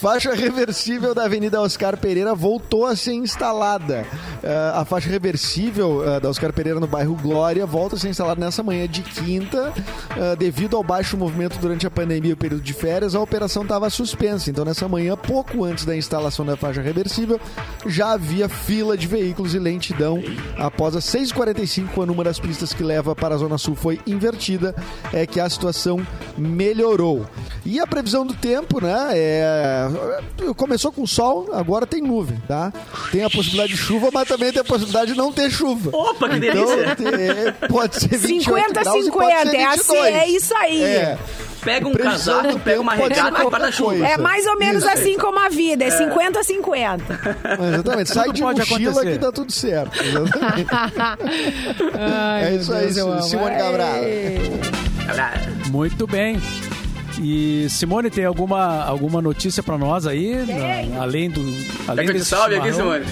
Faixa reversível da Avenida Oscar Pereira voltou a ser instalada. É, a faixa reversível é, da Oscar Pereira no bairro Glória volta a ser instalada nessa manhã de quinta. É, devido ao baixo movimento durante a pandemia e o período de férias, a operação estava suspensa. Então, nessa manhã, pouco antes da instalação da faixa reversível, já havia fila de veículos e lentidão. Após as 6h45, quando uma das pistas que leva para a Zona Sul foi invertida, é que a situação melhorou. E a previsão do tempo, né? É... Começou com sol, agora tem nuvem, tá? Tem a possibilidade de chuva, mas também tem a possibilidade de não ter chuva. Opa, que Então, delícia! tem- pode ser 28 graus e 50-50, pode ser é assim, 22. é isso aí. É, Pega um Previsão do casaco, pega uma regata e guarda-chuva. É mais ou menos Isso. assim como a vida, é 50-50. exatamente. Sai Tudo de pode mochila acontecer. que dá tudo certo. Ai, É isso aí. Simone Cabral. Muito bem. E Simone, tem alguma, alguma notícia pra nós aí? Na- além do. Além Quer que eu desse salve aqui? Simone?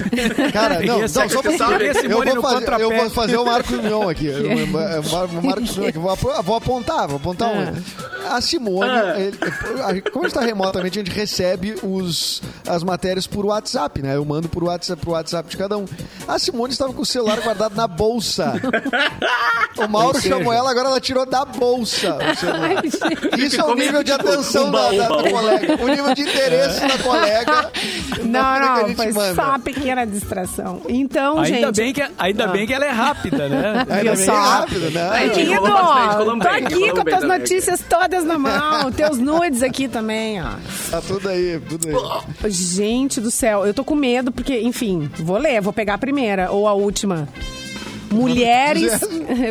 Cara, não, não, só pra eu essa Simone vou, no fazer, eu vou fazer o Marcos Mion aqui. Eu- eu- O Marcos Mion aqui. Vou, vou apontar, vou apontar um. A Simone, Ah. ele- como a gente está remotamente, a gente recebe os, as matérias por WhatsApp, né? Eu mando por WhatsApp, pro WhatsApp de cada um. A Simone estava com o celular guardado na bolsa. O Mauro chamou ela, agora ela tirou da bolsa o celular. Isso é o Ficou nível de atenção da, da- colega. O nível de interesse da colega. Não, não, foi manda. só uma pequena distração. Então, Ainda, gente... bem que, ainda bem que ela é rápida, né? Ainda Viu bem só? rápido, né? Aí, gente, Querido, tô bem, aqui com as também. notícias todas na mão, teus nudes aqui também, ó. Tá tudo aí, tudo aí. Gente do céu, eu tô com medo porque, enfim, vou ler, vou pegar a primeira ou a última. Mulheres,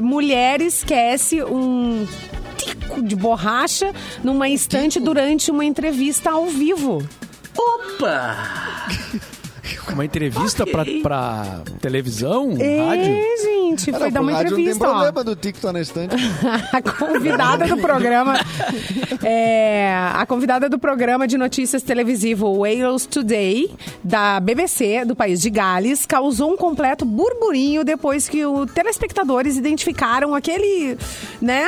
mulheres esquece um de borracha numa estante durante uma entrevista ao vivo. Opa! Uma entrevista pra, Ok. pra televisão, rádio. É, gente, foi dar uma rádio Não tem entrevista, ó. problema do tá na estante. a convidada do programa é, a convidada do programa de notícias televisivo Wales Today da BBC do país de Gales causou um completo burburinho depois que os telespectadores identificaram aquele né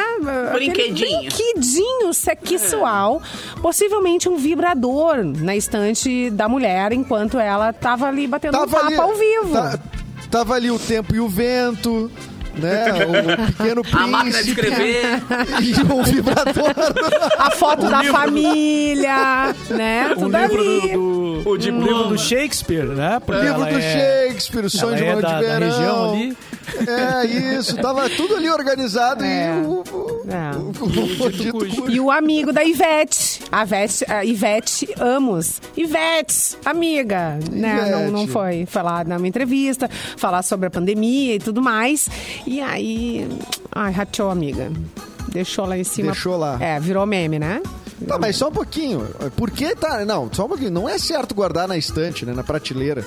aquele Brinquedinho. brinquedinho sexual possivelmente um vibrador na estante da mulher enquanto ela tava ali batendo um papo ao vivo. tá- tava ali o tempo e o vento, né? O pequeno príncipe. A máquina de escrever. E o vibrador. a foto da família né Um tudo livro ali do, do- O um diploma. livro do Shakespeare, né? Porque livro do é- Shakespeare, o sonho ela de é uma da- de da verão. região ali. É isso, tava tudo ali organizado É. e o, o, É. o, o, o. E o amigo da Ivete, a Ivete, a Ivete Amos. Ivete, amiga, né? Não, não foi falar numa entrevista, falar sobre a pandemia e tudo mais. E aí, ai, rachou, amiga. Deixou lá em cima. Deixou lá. É, virou meme, né? Tá, mas só um pouquinho. Por que tá. Não, só um pouquinho. Não é certo guardar na estante, né? Na prateleira.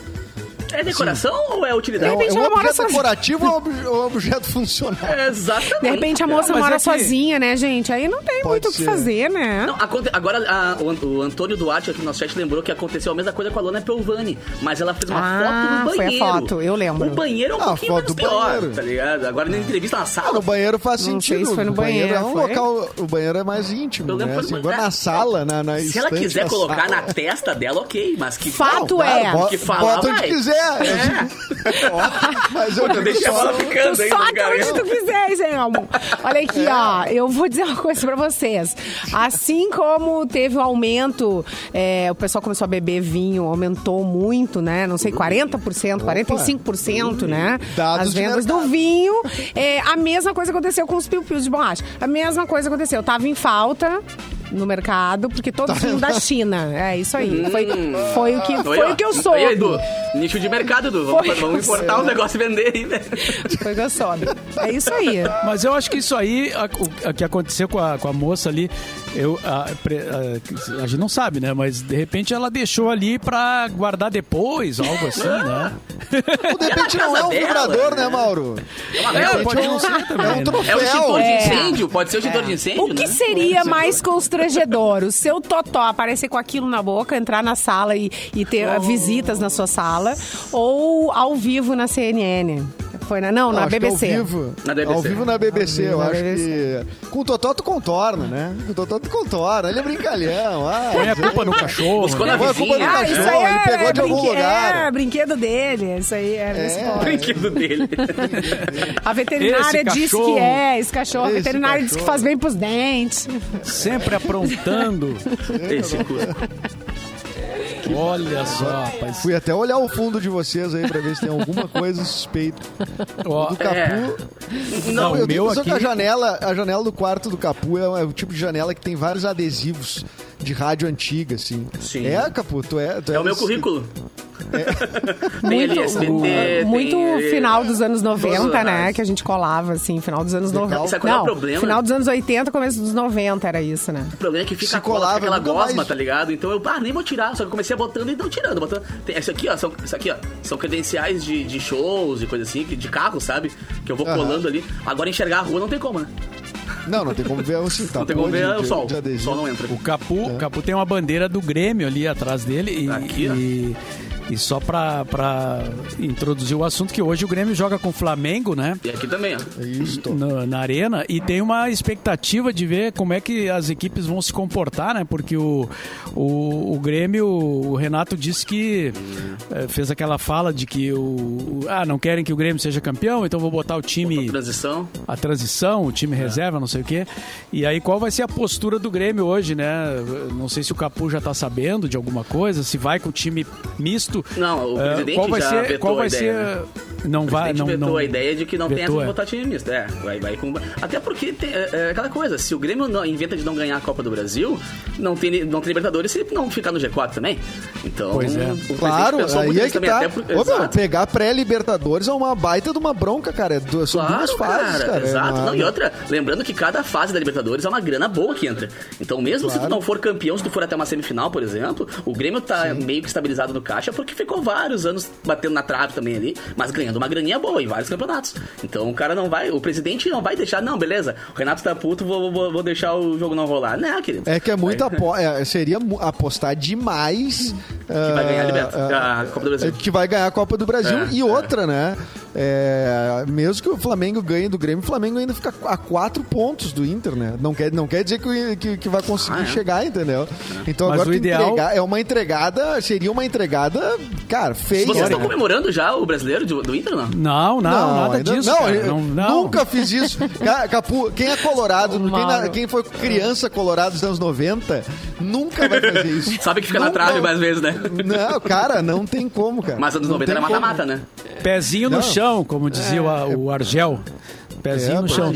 É decoração ou é É, utilidade? um- repente é um ela mora sozinha. decorativo ou um um objeto funcional? É, Exatamente. De repente a moça mas mora é que- sozinha, né, gente? Aí não tem Pode muito o que fazer, né? Não, aconte- agora a- o, o Antônio Duarte aqui no nosso chat lembrou que aconteceu a mesma coisa com a Lona Pelvani, mas ela fez uma Ah, foto no foi a banheiro. foto, eu lembro. O banheiro é um Ah, pouquinho foto menos do pior, banheiro. tá ligado? Agora na entrevista na Ah, sala. no banheiro faz Não sei sentido. se foi no O banheiro é um banheiro, foi? local. O banheiro é mais íntimo. Eu lembro Né? Assim, na banheiro. sala, na, na Se ela quiser colocar na testa dela, ok, mas que Fato é. bota, que falar, bota onde vai. quiser. Mas eu digo Deixa a só- bola ficando soca cara. onde tu quiser, hein, amor. Olha aqui, ó. Eu vou dizer uma coisa pra vocês. Assim como teve o aumento, é, o pessoal começou a beber vinho, aumentou muito, né? Não sei, 40%, 45%, né? Dados As vendas do vinho. É, a mesma coisa aconteceu com os piu-pius de borracha. A mesma coisa aconteceu. Tava em falta no mercado, porque todos vinham da China. É isso aí. Foi, foi o que, Aí, foi o que eu Aí, soube. Edu. Nicho de mercado, Du. Vamos, vamos importar o negócio e vender aí, né? Foi gostoso. É isso aí. Mas eu acho que isso aí, a- o que aconteceu com a, com a moça ali, eu, a, a- a gente não sabe, né? Mas de repente ela deixou ali pra guardar depois, algo assim, né? Ou de repente não é um dela, vibrador, né? Mauro? É uma É, pode não ser também. É um né? troféu. É o extintor de É. incêndio, pode ser o extintor de incêndio, O que né? seria mais constrangedor? O seu totó aparecer com aquilo na boca, entrar na sala e, e ter Oh. visitas na sua sala? Ou ao vivo na CNN? Foi na, não, na que BBC. Ao vivo. Na BBC. Ao vivo na BBC, eu na acho BBC. que. Com o Totó tu contorna, né? Com o Totó tu contorna. Ele é brincalhão. Ah, Põe a culpa no cachorro. Buscou na né? Põe a culpa no vizinha. Ah, isso cachorro, aí ele é, pegou de algum brinque- lugar. É, brinquedo dele. Isso aí é, É. resposta. brinquedo dele. A veterinária Esse disse cachorro. que é, esse cachorro. A Esse veterinária disse que cachorro. faz bem pros dentes. Sempre aprontando. Esse Cusco. Olha só, rapaz. Fui até olhar o fundo de vocês aí pra ver se tem alguma coisa suspeita. Ó, Do Capu. Não, eu o tenho meu aqui- que a janela, a janela do quarto do Capu é, é o tipo de janela que tem vários adesivos de rádio antiga, assim. Sim. É, Capu, tu é. Tu É o meu currículo. Ali SBT, muito tem, final dos anos 90, Todos os né? Que a gente colava, assim, final dos anos 90. Sabe qual é o Não, problema? final dos anos 80, começo dos 90 era isso, né? O problema é que fica Se a cola, colava, aquela gosma, mais. tá ligado? Então eu, ah, nem vou tirar. Só que comecei a botando e não tirando. Botando. Tem, isso aqui, ó, são, isso aqui, ó, são credenciais de, de shows e coisa assim, que- de carro, sabe? Que eu vou Aham. colando ali. Agora enxergar a rua não tem como, né? Não, não tem como ver assim, tá Não tem como ver o sol. O sol não entra. O Capu, o Capu tem uma bandeira do Grêmio ali atrás dele. E, Aqui, ó. E, só pra, pra introduzir o assunto, que hoje o Grêmio joga com o Flamengo, né? E aqui também, ó. É na, na arena e tem uma expectativa de ver como é que as equipes vão se comportar, né? Porque o, o, o Grêmio, o Renato disse que eh, fez aquela fala de que o, ah, não querem que o Grêmio seja campeão, então vou botar o time Transição. a transição, o time reserva, não sei o quê. E aí, qual vai ser a postura do Grêmio hoje, né? Não sei se o Capu já tá sabendo de alguma coisa, se vai com o time misto. Não, o Eh, presidente qual vai já ser, vetou qual a vai ideia, ser né? não O vai presidente não vetou não a ideia de que não tem Vetou, essa é. de time misto. É, vai, vai com... Até porque tem, é, é aquela coisa, se o Grêmio não, inventa de não ganhar a Copa do Brasil, não tem, não tem Libertadores se não ficar no G4 também. Então, Pois é. o presidente Claro, aí é que também. tá. Até por, Ô, meu, pegar pré-Libertadores é uma baita de uma bronca, cara. É duas, são duas fases, cara. É Exato. uma- Não, e outra, lembrando que cada fase da Libertadores é uma grana boa que entra. Então, mesmo se tu Claro. não for campeão, se tu for até uma semifinal, por exemplo, o Grêmio tá meio que estabilizado no caixa porque ficou vários anos batendo na trave também ali, mas ganhando uma graninha boa em vários campeonatos. Então, o cara não vai, o presidente não vai deixar, não, beleza, o Renato tá puto, vou, vou, vou deixar o jogo não rolar. Não, querido. É que é muito apo... é, seria apostar demais que vai ganhar a Liberta- a Copa do Brasil. que vai ganhar a Copa do Brasil É, e outra, né? É, mesmo que o Flamengo ganhe do Grêmio, o Flamengo ainda fica a quatro pontos do Inter, né? Não quer, não quer dizer que, que, que vai conseguir Ah, é? chegar, entendeu? Então Mas agora o ideal- entregar é uma entregada, seria uma entregada, cara, feia. Vocês estão né? comemorando já o brasileiro do, do Inter, não? Não, não, nada ainda- disso. Não, Não, não. nunca fiz isso. Ca- Capu, quem é colorado, quem, na- quem foi criança colorado dos anos 90, nunca vai fazer isso. Sabe que fica na Nunca- trave mais vezes, né? Não, cara, não tem como, cara. Mas anos Não 90 era mata-mata, né? Pezinho no Não. chão, como dizia o, o Argel. Pezinho É, no chão.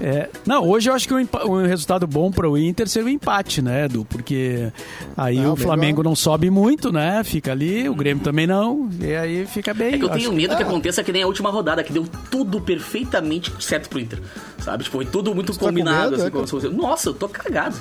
É, não, hoje eu acho que um, um resultado bom para o Inter seria o empate, né, Edu? Porque aí Não, o Flamengo legal. não sobe muito, né? Fica ali, o Grêmio também não. E aí fica bem. É que eu acho tenho medo que aconteça que nem a última rodada, que deu tudo perfeitamente certo pro Inter. Sabe? Tipo, foi tudo muito tá com combinado. medo, assim, é, como Nossa, eu tô cagado.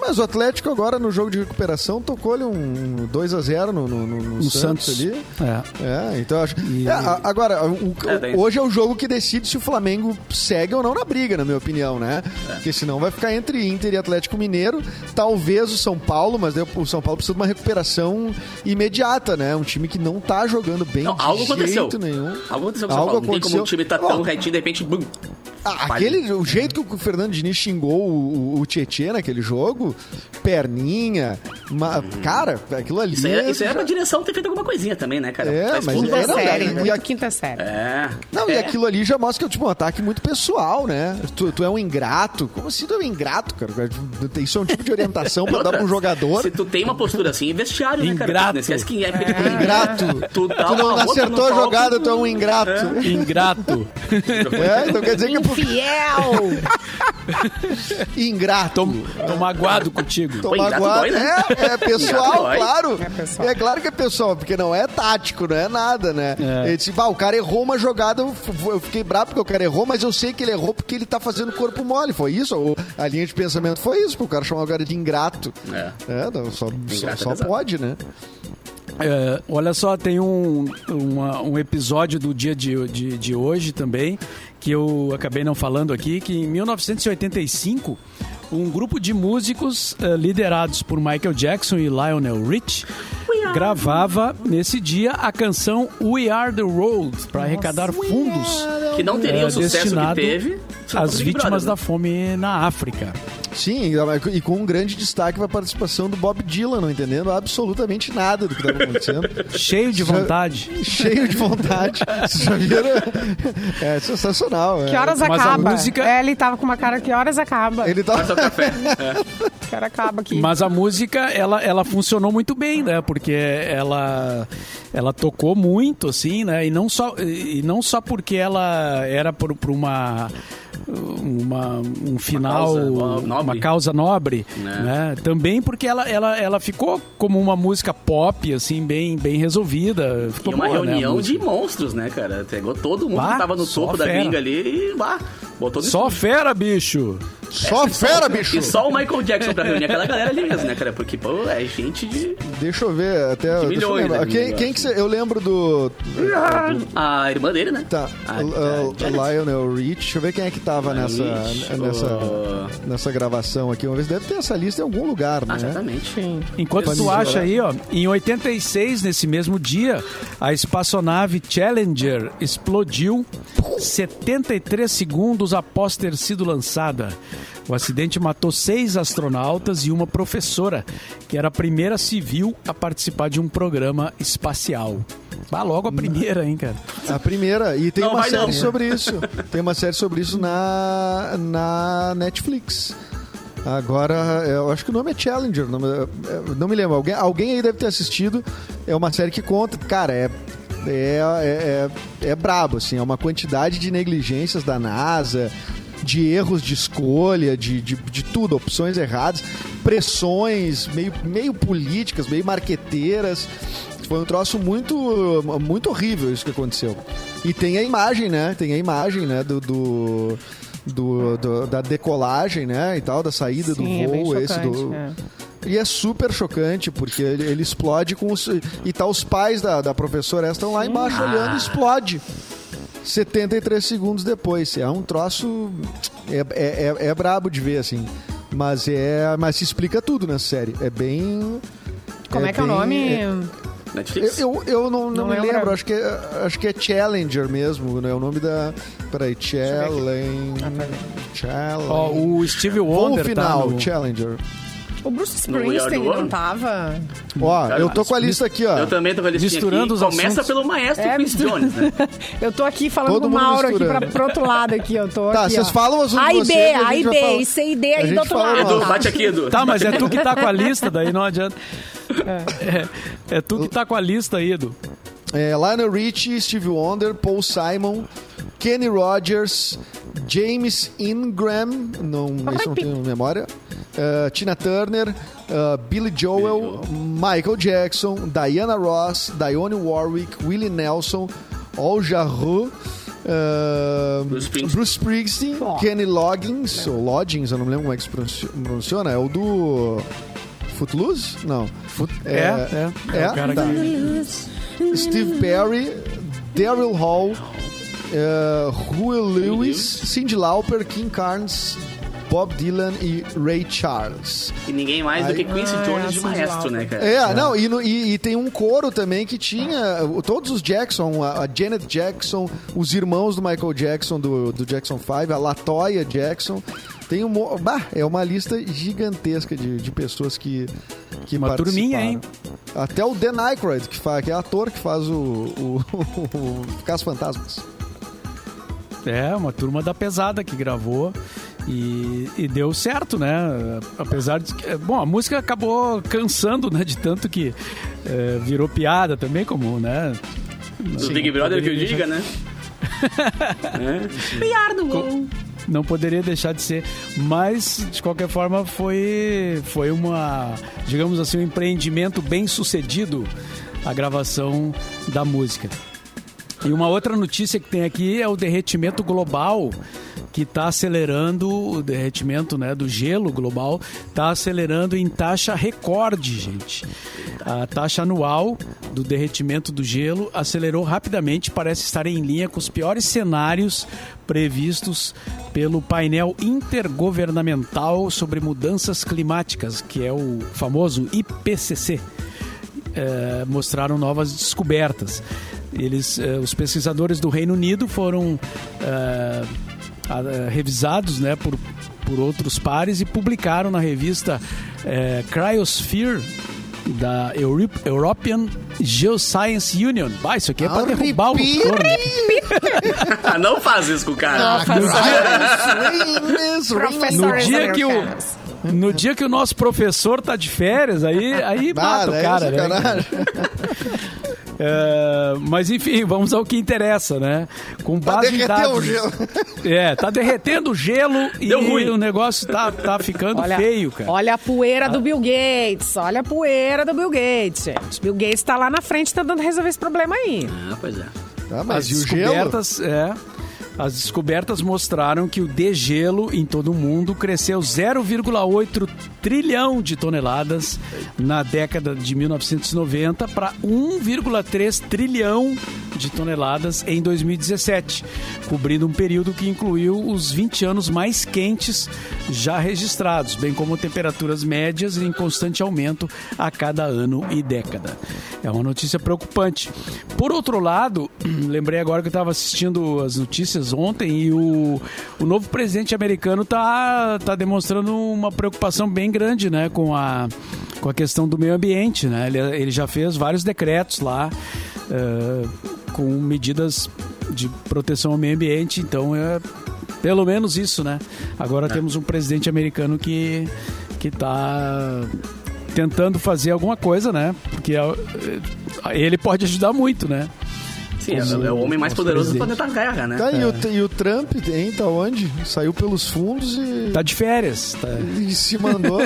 Mas o Atlético agora no jogo de recuperação tocou ali um 2x0 no, no, no- no O Santos, Santos. ali. É. É, então eu acho. E- É, a- agora, o- É, hoje é o jogo que decide se o Flamengo segue ou não na briga, na minha opinião, né? Porque senão vai ficar entre Inter e Atlético Mineiro. Talvez o São Paulo, mas daí o São Paulo precisa de uma recuperação imediata, né? Um time que não tá jogando bem Não, de algo aconteceu. jeito nenhum. Algo aconteceu com o São Algo Paulo. Não tem como aconteceu. o time tá tão retinho, de repente, bum. Ah, aquele, o jeito que o Fernando Diniz xingou o, o, o Tietê naquele jogo, perninha, ma- cara, aquilo ali. Isso aí, é- é- isso aí é pra direção ter feito alguma coisinha também, né, cara? É, Faz mas Quinta era- série, e muito a- quinta série. É. Não, e é. aquilo ali já mostra que é tipo, um ataque muito pessoal, né? Tu, tu é um ingrato. Como assim tu é um ingrato, cara? Isso é um tipo de orientação pra dar pra um jogador. Se tu tem uma postura assim, é vestiário, né, cara? Ingrato. Não esquece quem é. porque tu- Ingrato. Tu, Tu dá não acertou a jogada, tu é um ingrato. Ingrato. É, então quer dizer que pro Infiel! Ingrato. Tô, tô magoado contigo. Tô Pô, magoado. dói, né? É, é pessoal, claro. É pessoal. É claro que é pessoal, porque não é tático, não é nada, né? É. Ele disse, "Bah, o cara errou uma jogada, eu fiquei bravo porque o cara errou, mas eu sei que ele errou porque ele tá fazendo corpo mole. Foi isso? A linha de pensamento foi isso, pro cara chamar o cara de ingrato. É. É, não, só, só, Ingrato é só pode, né? É, olha só, tem um, uma- um episódio do dia de, de, de hoje também, que eu acabei não falando aqui, que em 1985, um grupo de músicos eh, liderados por Michael Jackson e Lionel Rich gravava nesse dia a canção We Are The World para arrecadar fundos Que não teria É, o sucesso que teve. às vítimas Brother, da né? fome na África. Sim, e com um grande destaque para a participação do Bob Dylan, não entendendo absolutamente nada do que estava acontecendo. Cheio de vontade. Cheio de vontade. Vocês já viram? É sensacional. é. Que horas Mas a acaba? música- É, ele tava com uma cara, que horas acaba? Ele tá... Faz seu café. Que hora acaba aqui? Mas a música, ela, ela funcionou muito bem, né? Porque ela, ela tocou muito, assim, né? E não só, e não só porque ela era por, por uma, uma, um final, causa nobre. uma causa nobre, Né. né? Também porque ela, ela, ela ficou como uma música pop, assim, bem, bem resolvida. E Ficou uma boa, né, reunião de música. monstros, né, cara? Pegou todo mundo Bah, que tava no topo da gringa ali e bah, botou Só estúdio. fera, bicho! Só fera, bicho! E só o Michael Jackson pra reunir aquela galera ali mesmo, né, cara? Porque, pô, é gente de. Deixa eu ver, até. eu milhões, lembrar. né, Quem, quem que cê, Eu lembro do. A irmã dele, né? Tá, A- o- a Janet. Lionel Rich. Deixa eu ver quem é que tava nessa, Rich, nessa, o- nessa gravação aqui. Uma vez deve ter essa lista em algum lugar, né? Ah, certamente. Sim. Enquanto tu acha aí, ó, em 86, nesse mesmo dia, a espaçonave Challenger explodiu 73 segundos após ter sido lançada. O acidente matou seis astronautas e uma professora, que era a primeira civil a participar de um programa espacial. Bah, logo a primeira, hein, cara? A primeira. E tem Não uma série não. sobre isso. Tem uma série sobre isso na, na Netflix. Agora, eu acho que o nome é Challenger. Não, me- é, não me lembro. Alguém, alguém aí deve ter assistido. É uma série que conta. Cara, é. É, é, é, é brabo, assim. É uma quantidade de negligências da NASA, de erros de escolha, de, de, de tudo, opções erradas, pressões meio, meio políticas, meio marqueteiras. Foi um troço muito, muito horrível isso que aconteceu. E tem a imagem, né? Tem a imagem, né? Do, do, do- do- da decolagem, né? E tal, da saída Sim, é do bem voo. esse chocante, do... é. E é super chocante, porque ele, ele explode com os. E tá os pais da, da professora estão lá embaixo olhando e explode. 73 segundos depois. É um troço. É, é, é, é brabo de ver, assim. Mas é. Mas se explica tudo nessa série. É bem. Como é, que é o bem- nome? é- Netflix. eu, eu, eu não, não, Não me lembro. acho que, é, acho que é Challenger mesmo, né? O nome da. Peraí, Challenge. Challenge. Ó, o Stevie Voo Wonder final, tá no... Challenger. O Bruce We Are Springsteen não tava? Ó, eu tô com a lista aqui, ó. Eu também tô com a listinha Misturando aqui. os Começa assuntos. pelo maestro É, Quincy Jones, né? Eu tô aqui falando Todo com o mundo Mauro aqui pra, pro outro lado aqui. Eu tô Tá, aqui, vocês ó. falam os A e B, a e B, falar- e C e D a aí do gente outro lado. Edu, bate aqui, Edu. Tá, mas é tu que tá com a lista, daí não adianta. É, é tu que tá com a lista aí, Edu. É, Lionel Richie, Steve Wonder, Paul Simon, Kenny Rogers, James Ingram, não, esse não tenho memória, uh, Tina Turner, uh, Billy Joel, Michael Jackson, Diana Ross, Dionne Warwick, Willie Nelson, Al Jarreau, uh, Bruce Springsteen. Bruce Springsteen, Kenny Loggins, ou Loggins, eu não me lembro como é que se pronunci- pronunciona, é o do Footloose? Não. É, é. É, o cara tá. que... Steve Perry, Daryl Hall, uh, Huey Lewis, Cyndi Lauper, Kim Carnes, Bob Dylan e Ray Charles. E ninguém mais do que Quincy Ah, Jones é, de maestro, né, cara? É, não, e, no- e- e tem um coro também que tinha todos os Jackson, a, a Janet Jackson, os irmãos do Michael Jackson, do, do Jackson 5, a Latoya Jackson. Tem um, bah, é uma lista gigantesca de, de pessoas que, que Uma turminha, hein? participaram. Até o Dan Aykroyd, que, fa, que é ator que faz o, o, o Caso Fantasmas. É, uma turma da pesada que gravou e, e deu certo, né? Apesar de que, bom, a música acabou cansando, né? De tanto que é, virou piada também, como, né? Do Big Brother que eu diga, né? é. Are the world. não poderia deixar de ser. Mas, de qualquer forma, foi, foi uma, digamos assim, um empreendimento bem sucedido a gravação da música. E uma outra notícia que tem aqui é o derretimento global que está acelerando o derretimento né, do gelo global, está acelerando em taxa recorde, gente. A taxa anual do derretimento do gelo acelerou rapidamente, parece estar em linha com os piores cenários previstos pelo painel intergovernamental sobre mudanças climáticas, que é o famoso IPCC. É, mostraram novas descobertas. Eles, é, os pesquisadores do Reino Unido foram é, revisados né, por, por outros pares e publicaram na revista é, Cryosphere da European Geoscience Union. Bah, isso aqui é para derrubar o locutor. Né? Não faz isso com o cara. no dia que o no dia que o nosso professor tá de férias, aí, aí ah, mata o cara, né? É, mas enfim, vamos ao que interessa, né? Com tá base tá em dados. O gelo. É, tá derretendo o gelo Deu e ruim. o negócio tá, tá ficando olha, feio, cara. Olha a poeira ah. do Bill Gates, olha a poeira do Bill Gates, gente. Bill Gates tá lá na frente tentando resolver esse problema aí. Ah, pois é. Ah, mas As e o gelo? É, as descobertas mostraram que o degelo em todo o mundo cresceu 0,8 trilhão de toneladas na década de 1990 para 1,3 trilhão de toneladas em 2017, cobrindo um período que incluiu os 20 anos mais quentes já registrados, bem como temperaturas médias em constante aumento a cada ano e década. É uma notícia preocupante. Por outro lado, lembrei agora que eu estava assistindo as notícias ontem e o, o novo presidente americano está tá demonstrando uma preocupação bem grande né, com, a, com a questão do meio ambiente. Né? Ele, ele já fez vários decretos lá. Uh, com medidas de proteção ao meio ambiente, então é pelo menos isso, né? Agora é. temos um presidente americano que que está tentando fazer alguma coisa, né? Porque é, ele pode ajudar muito, né? Sim, é, é o homem mais poderoso do planeta Terra, né? Tá, é. e, o, e o Trump, hein, tá onde? Saiu pelos fundos e. Tá de férias. Tá. E se mandou.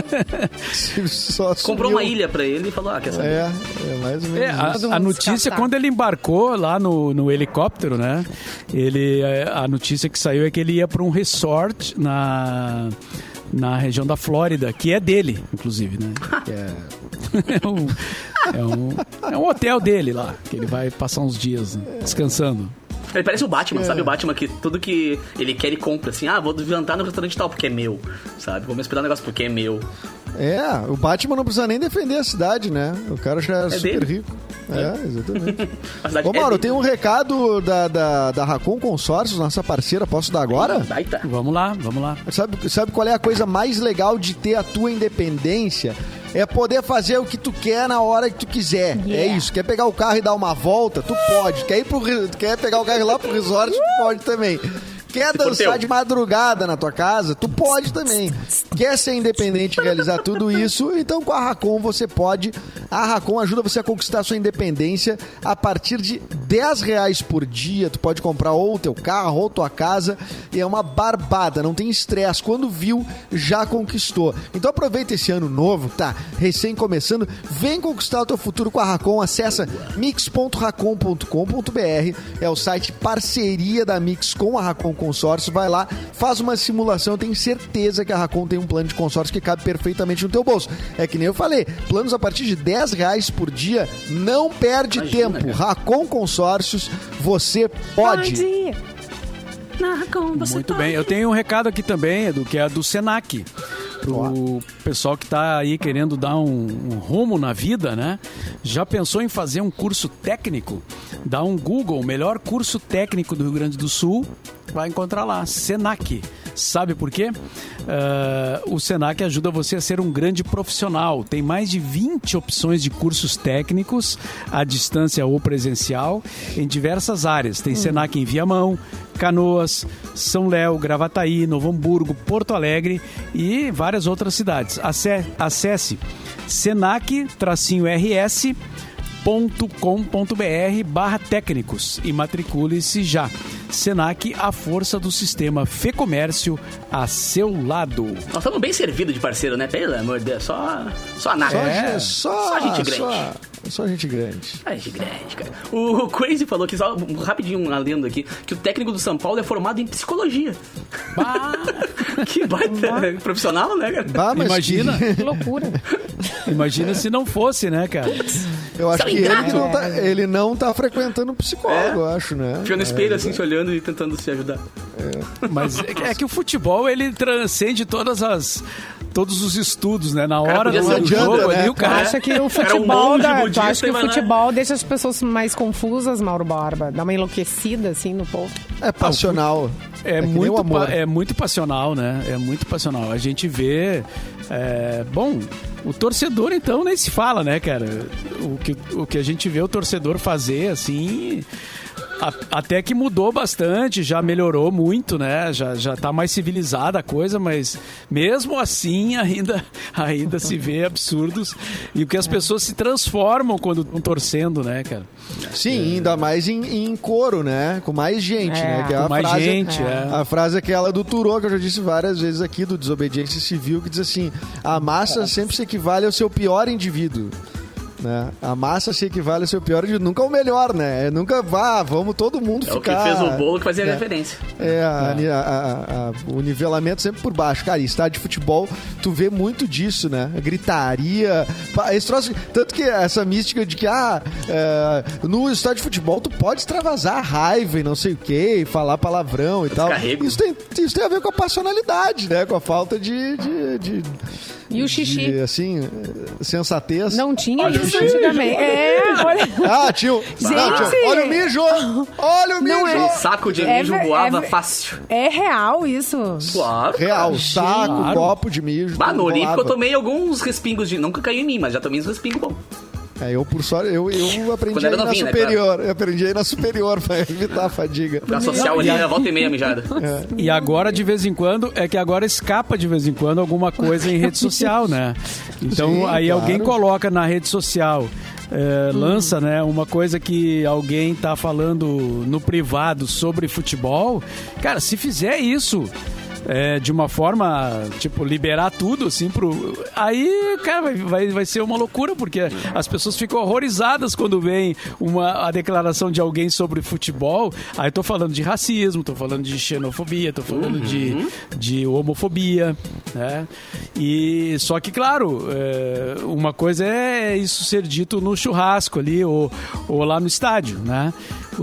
só Comprou uma ilha pra ele e falou: ah, quer saber? É, é mais ou menos. É, a, a, notícia, quando ele embarcou lá no, no helicóptero, né? Ele, é, a notícia que saiu é que ele ia pra um resort na na região da Flórida, que é dele, inclusive, né? é, é, um, é, um, é hotel dele lá, que ele vai passar uns dias né, descansando. Ele parece o Batman, é. sabe? O Batman que tudo que ele quer ele compra, assim, ah, vou jantar no restaurante tal porque é meu, sabe? Vou me esperar um negócio porque é meu. É, o Batman não precisa nem defender a cidade, né? O cara já é, é super dele. rico. É, é exatamente. Ô, Mauro, é tem um recado da, da, da Racon Consórcios, nossa parceira, posso dar agora? Baita. Vamos lá, vamos lá. Sabe, sabe qual é a coisa mais legal de ter a tua independência? É poder fazer o que tu quer na hora que tu quiser. É yeah. É isso. Quer pegar o carro e dar uma volta? Tu pode. Quer ir pro quer pegar o carro lá pro resort? Tu pode também. Quer dançar de madrugada na tua casa? Tu pode também. Quer ser independente e realizar tudo isso? Então com a Racon você pode. A Racon ajuda você a conquistar a sua independência a partir de 10 reais por dia. Tu pode comprar ou teu carro ou tua casa. E é uma barbada, não tem estresse. Quando viu, já conquistou. Então aproveita esse ano novo, tá? Recém começando. Vem conquistar o teu futuro com a Racon. Acessa mix.racon.com.br. É o site parceria da Mix com a Racon consórcio, vai lá, faz uma simulação, eu tenho certeza que a Racon tem um plano de consórcio que cabe perfeitamente no teu bolso. É que nem eu falei, planos a partir de 10 reais por dia, não perde Imagina, tempo. Cara. Racon Consórcios, você pode. pode. Muito bem, eu tenho um recado aqui também, Edu, que é do Senac pro pessoal que está aí querendo dar um, um, rumo na vida, né? Já pensou em fazer um curso técnico? Dá um Google, melhor curso técnico do Rio Grande do Sul, vai encontrar lá, Senac. Sabe por quê? Uh, o Senac ajuda você a ser um grande profissional. Tem mais de 20 opções de cursos técnicos, à distância ou presencial, em diversas áreas. Tem hum. Senac em Viamão, Canoas, São Léo, Gravataí, Novo Hamburgo, Porto Alegre e várias outras cidades. Acesse senac-rs.com.br barra técnicos e matricule-se já. Senac, a força do sistema Fê Comércio a seu lado. Nós estamos bem servidos de parceiro, né? Pelo amor de Deus, só, só a NAC. Só, É. só, Só gente grande. Só, só gente grande. Ah, gente grande, cara. O Crazy falou que, só um- rapidinho, um adendo aqui, que o técnico do São Paulo é formado em psicologia. que baita profissional, né, cara? Bah, mas Imagina. que- Que loucura. Imagina se não fosse, né, cara? eu acho que ele não, tá, ele não tá frequentando um psicólogo, eu acho, né? Fica no espelho, assim, se olhando e tentando se ajudar. Mas é, é que o futebol, ele transcende todas as... Todos os estudos, né? Na hora do, ser do adianta, jogo né? ali, o cara... acha que o Era um futebol, monge dá, tu budista acha que o futebol deixa as pessoas mais confusas, Mauro Barba? Dá uma enlouquecida, assim, no povo. É passional. É, nem muito, amor. é muito passional, né? É muito passional. A gente vê. é, bom, o torcedor, então, nem se fala, né, cara? O que, o que a gente vê o torcedor fazer, assim. A- até que mudou bastante, já melhorou muito, né? Já, já tá mais civilizada a coisa, mas mesmo assim ainda, ainda se vê absurdos. E o que as pessoas se transformam quando estão torcendo, né, cara? Sim, ainda mais em, em coro, né? Com mais gente, É. né? Que é Com a mais frase, gente, é. A frase é aquela do Turô, que eu já disse várias vezes aqui, do Desobediência Civil, que diz assim: a massa sempre se equivale ao seu pior indivíduo. Né? A massa se equivale ao seu pior indivíduo. Nunca o melhor, né? É Nunca vá, vamos todo mundo É o que ficar. fez o bolo que fazia a É. referência. É, a- a- a- a- o nivelamento sempre por baixo. Cara, em estádio de futebol, tu vê muito disso, né? Gritaria. Esse troço, tanto que essa mística de que, ah, é, no estádio de futebol tu pode extravasar raiva e não sei o que, falar palavrão e tal. Isso tem, isso tem a ver com a passionalidade, né? Com a falta de. de, de- E o xixi? de, assim, sensatez. Não tinha Olha o isso antigamente. É, olha. Ah, tio! Não, tio, olha o mijo! Olha o mijo! Não é. Um saco de É mijo ver- voava é fácil. É real isso. Claro. Real, saco, Claro. copo de mijo. Bah, no Olímpico eu tomei alguns respingos de. Nunca caiu em mim, mas já tomei uns respingos bons. É, eu por sorte, eu, eu aprendi aí era na novinho, né, superior. Eu aprendi aí na superior pra evitar a fadiga. Pra social ali, volta e meia mijada. E agora, de vez em quando, é que agora escapa de vez em quando alguma coisa em rede social, né? Então, Sim, aí claro. alguém coloca na rede social, é, lança, né, uma coisa que alguém tá falando no privado sobre futebol. Cara, se fizer isso. É, de uma forma, tipo, liberar tudo, assim, pro. Aí, cara, vai, vai, vai ser uma loucura, porque as pessoas ficam horrorizadas quando vem uma, a declaração de alguém sobre futebol. Aí tô falando de racismo, tô falando de xenofobia, tô falando de, de homofobia, né? E só que, claro, é, uma coisa é isso ser dito no churrasco ali ou, ou lá no estádio, né?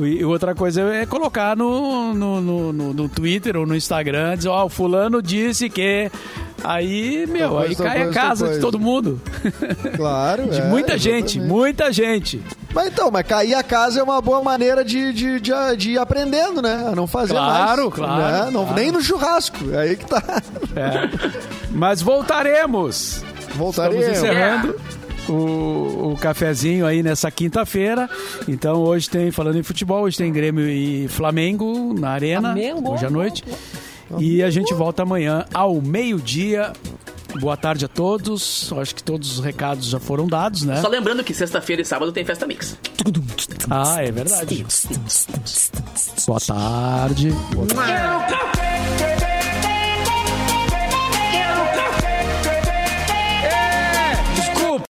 E outra coisa é colocar no, no, no, no- no Twitter ou no Instagram, dizer, ó, o fulano disse que. Aí, meu, Outra aí coisa, cai a outra casa de todo mundo. Claro. De é, muita gente, muita gente. Mas então, mas cair a casa é uma boa maneira de, de, de, de ir aprendendo, né? A não fazer Claro, mais. claro, né? Não, claro. Nem no churrasco. É aí que tá. É. Mas voltaremos. Voltaremos. Estamos encerrando o, o cafezinho aí nessa quinta-feira. Então hoje tem, falando em futebol, hoje tem Grêmio e Flamengo na Arena, Flamengo. hoje à noite. E a gente volta amanhã ao meio-dia. Boa tarde a todos. Acho que todos os recados já foram dados, né? Só lembrando que sexta-feira e sábado tem festa mix. Ah, é verdade. Boa tarde. Quero café!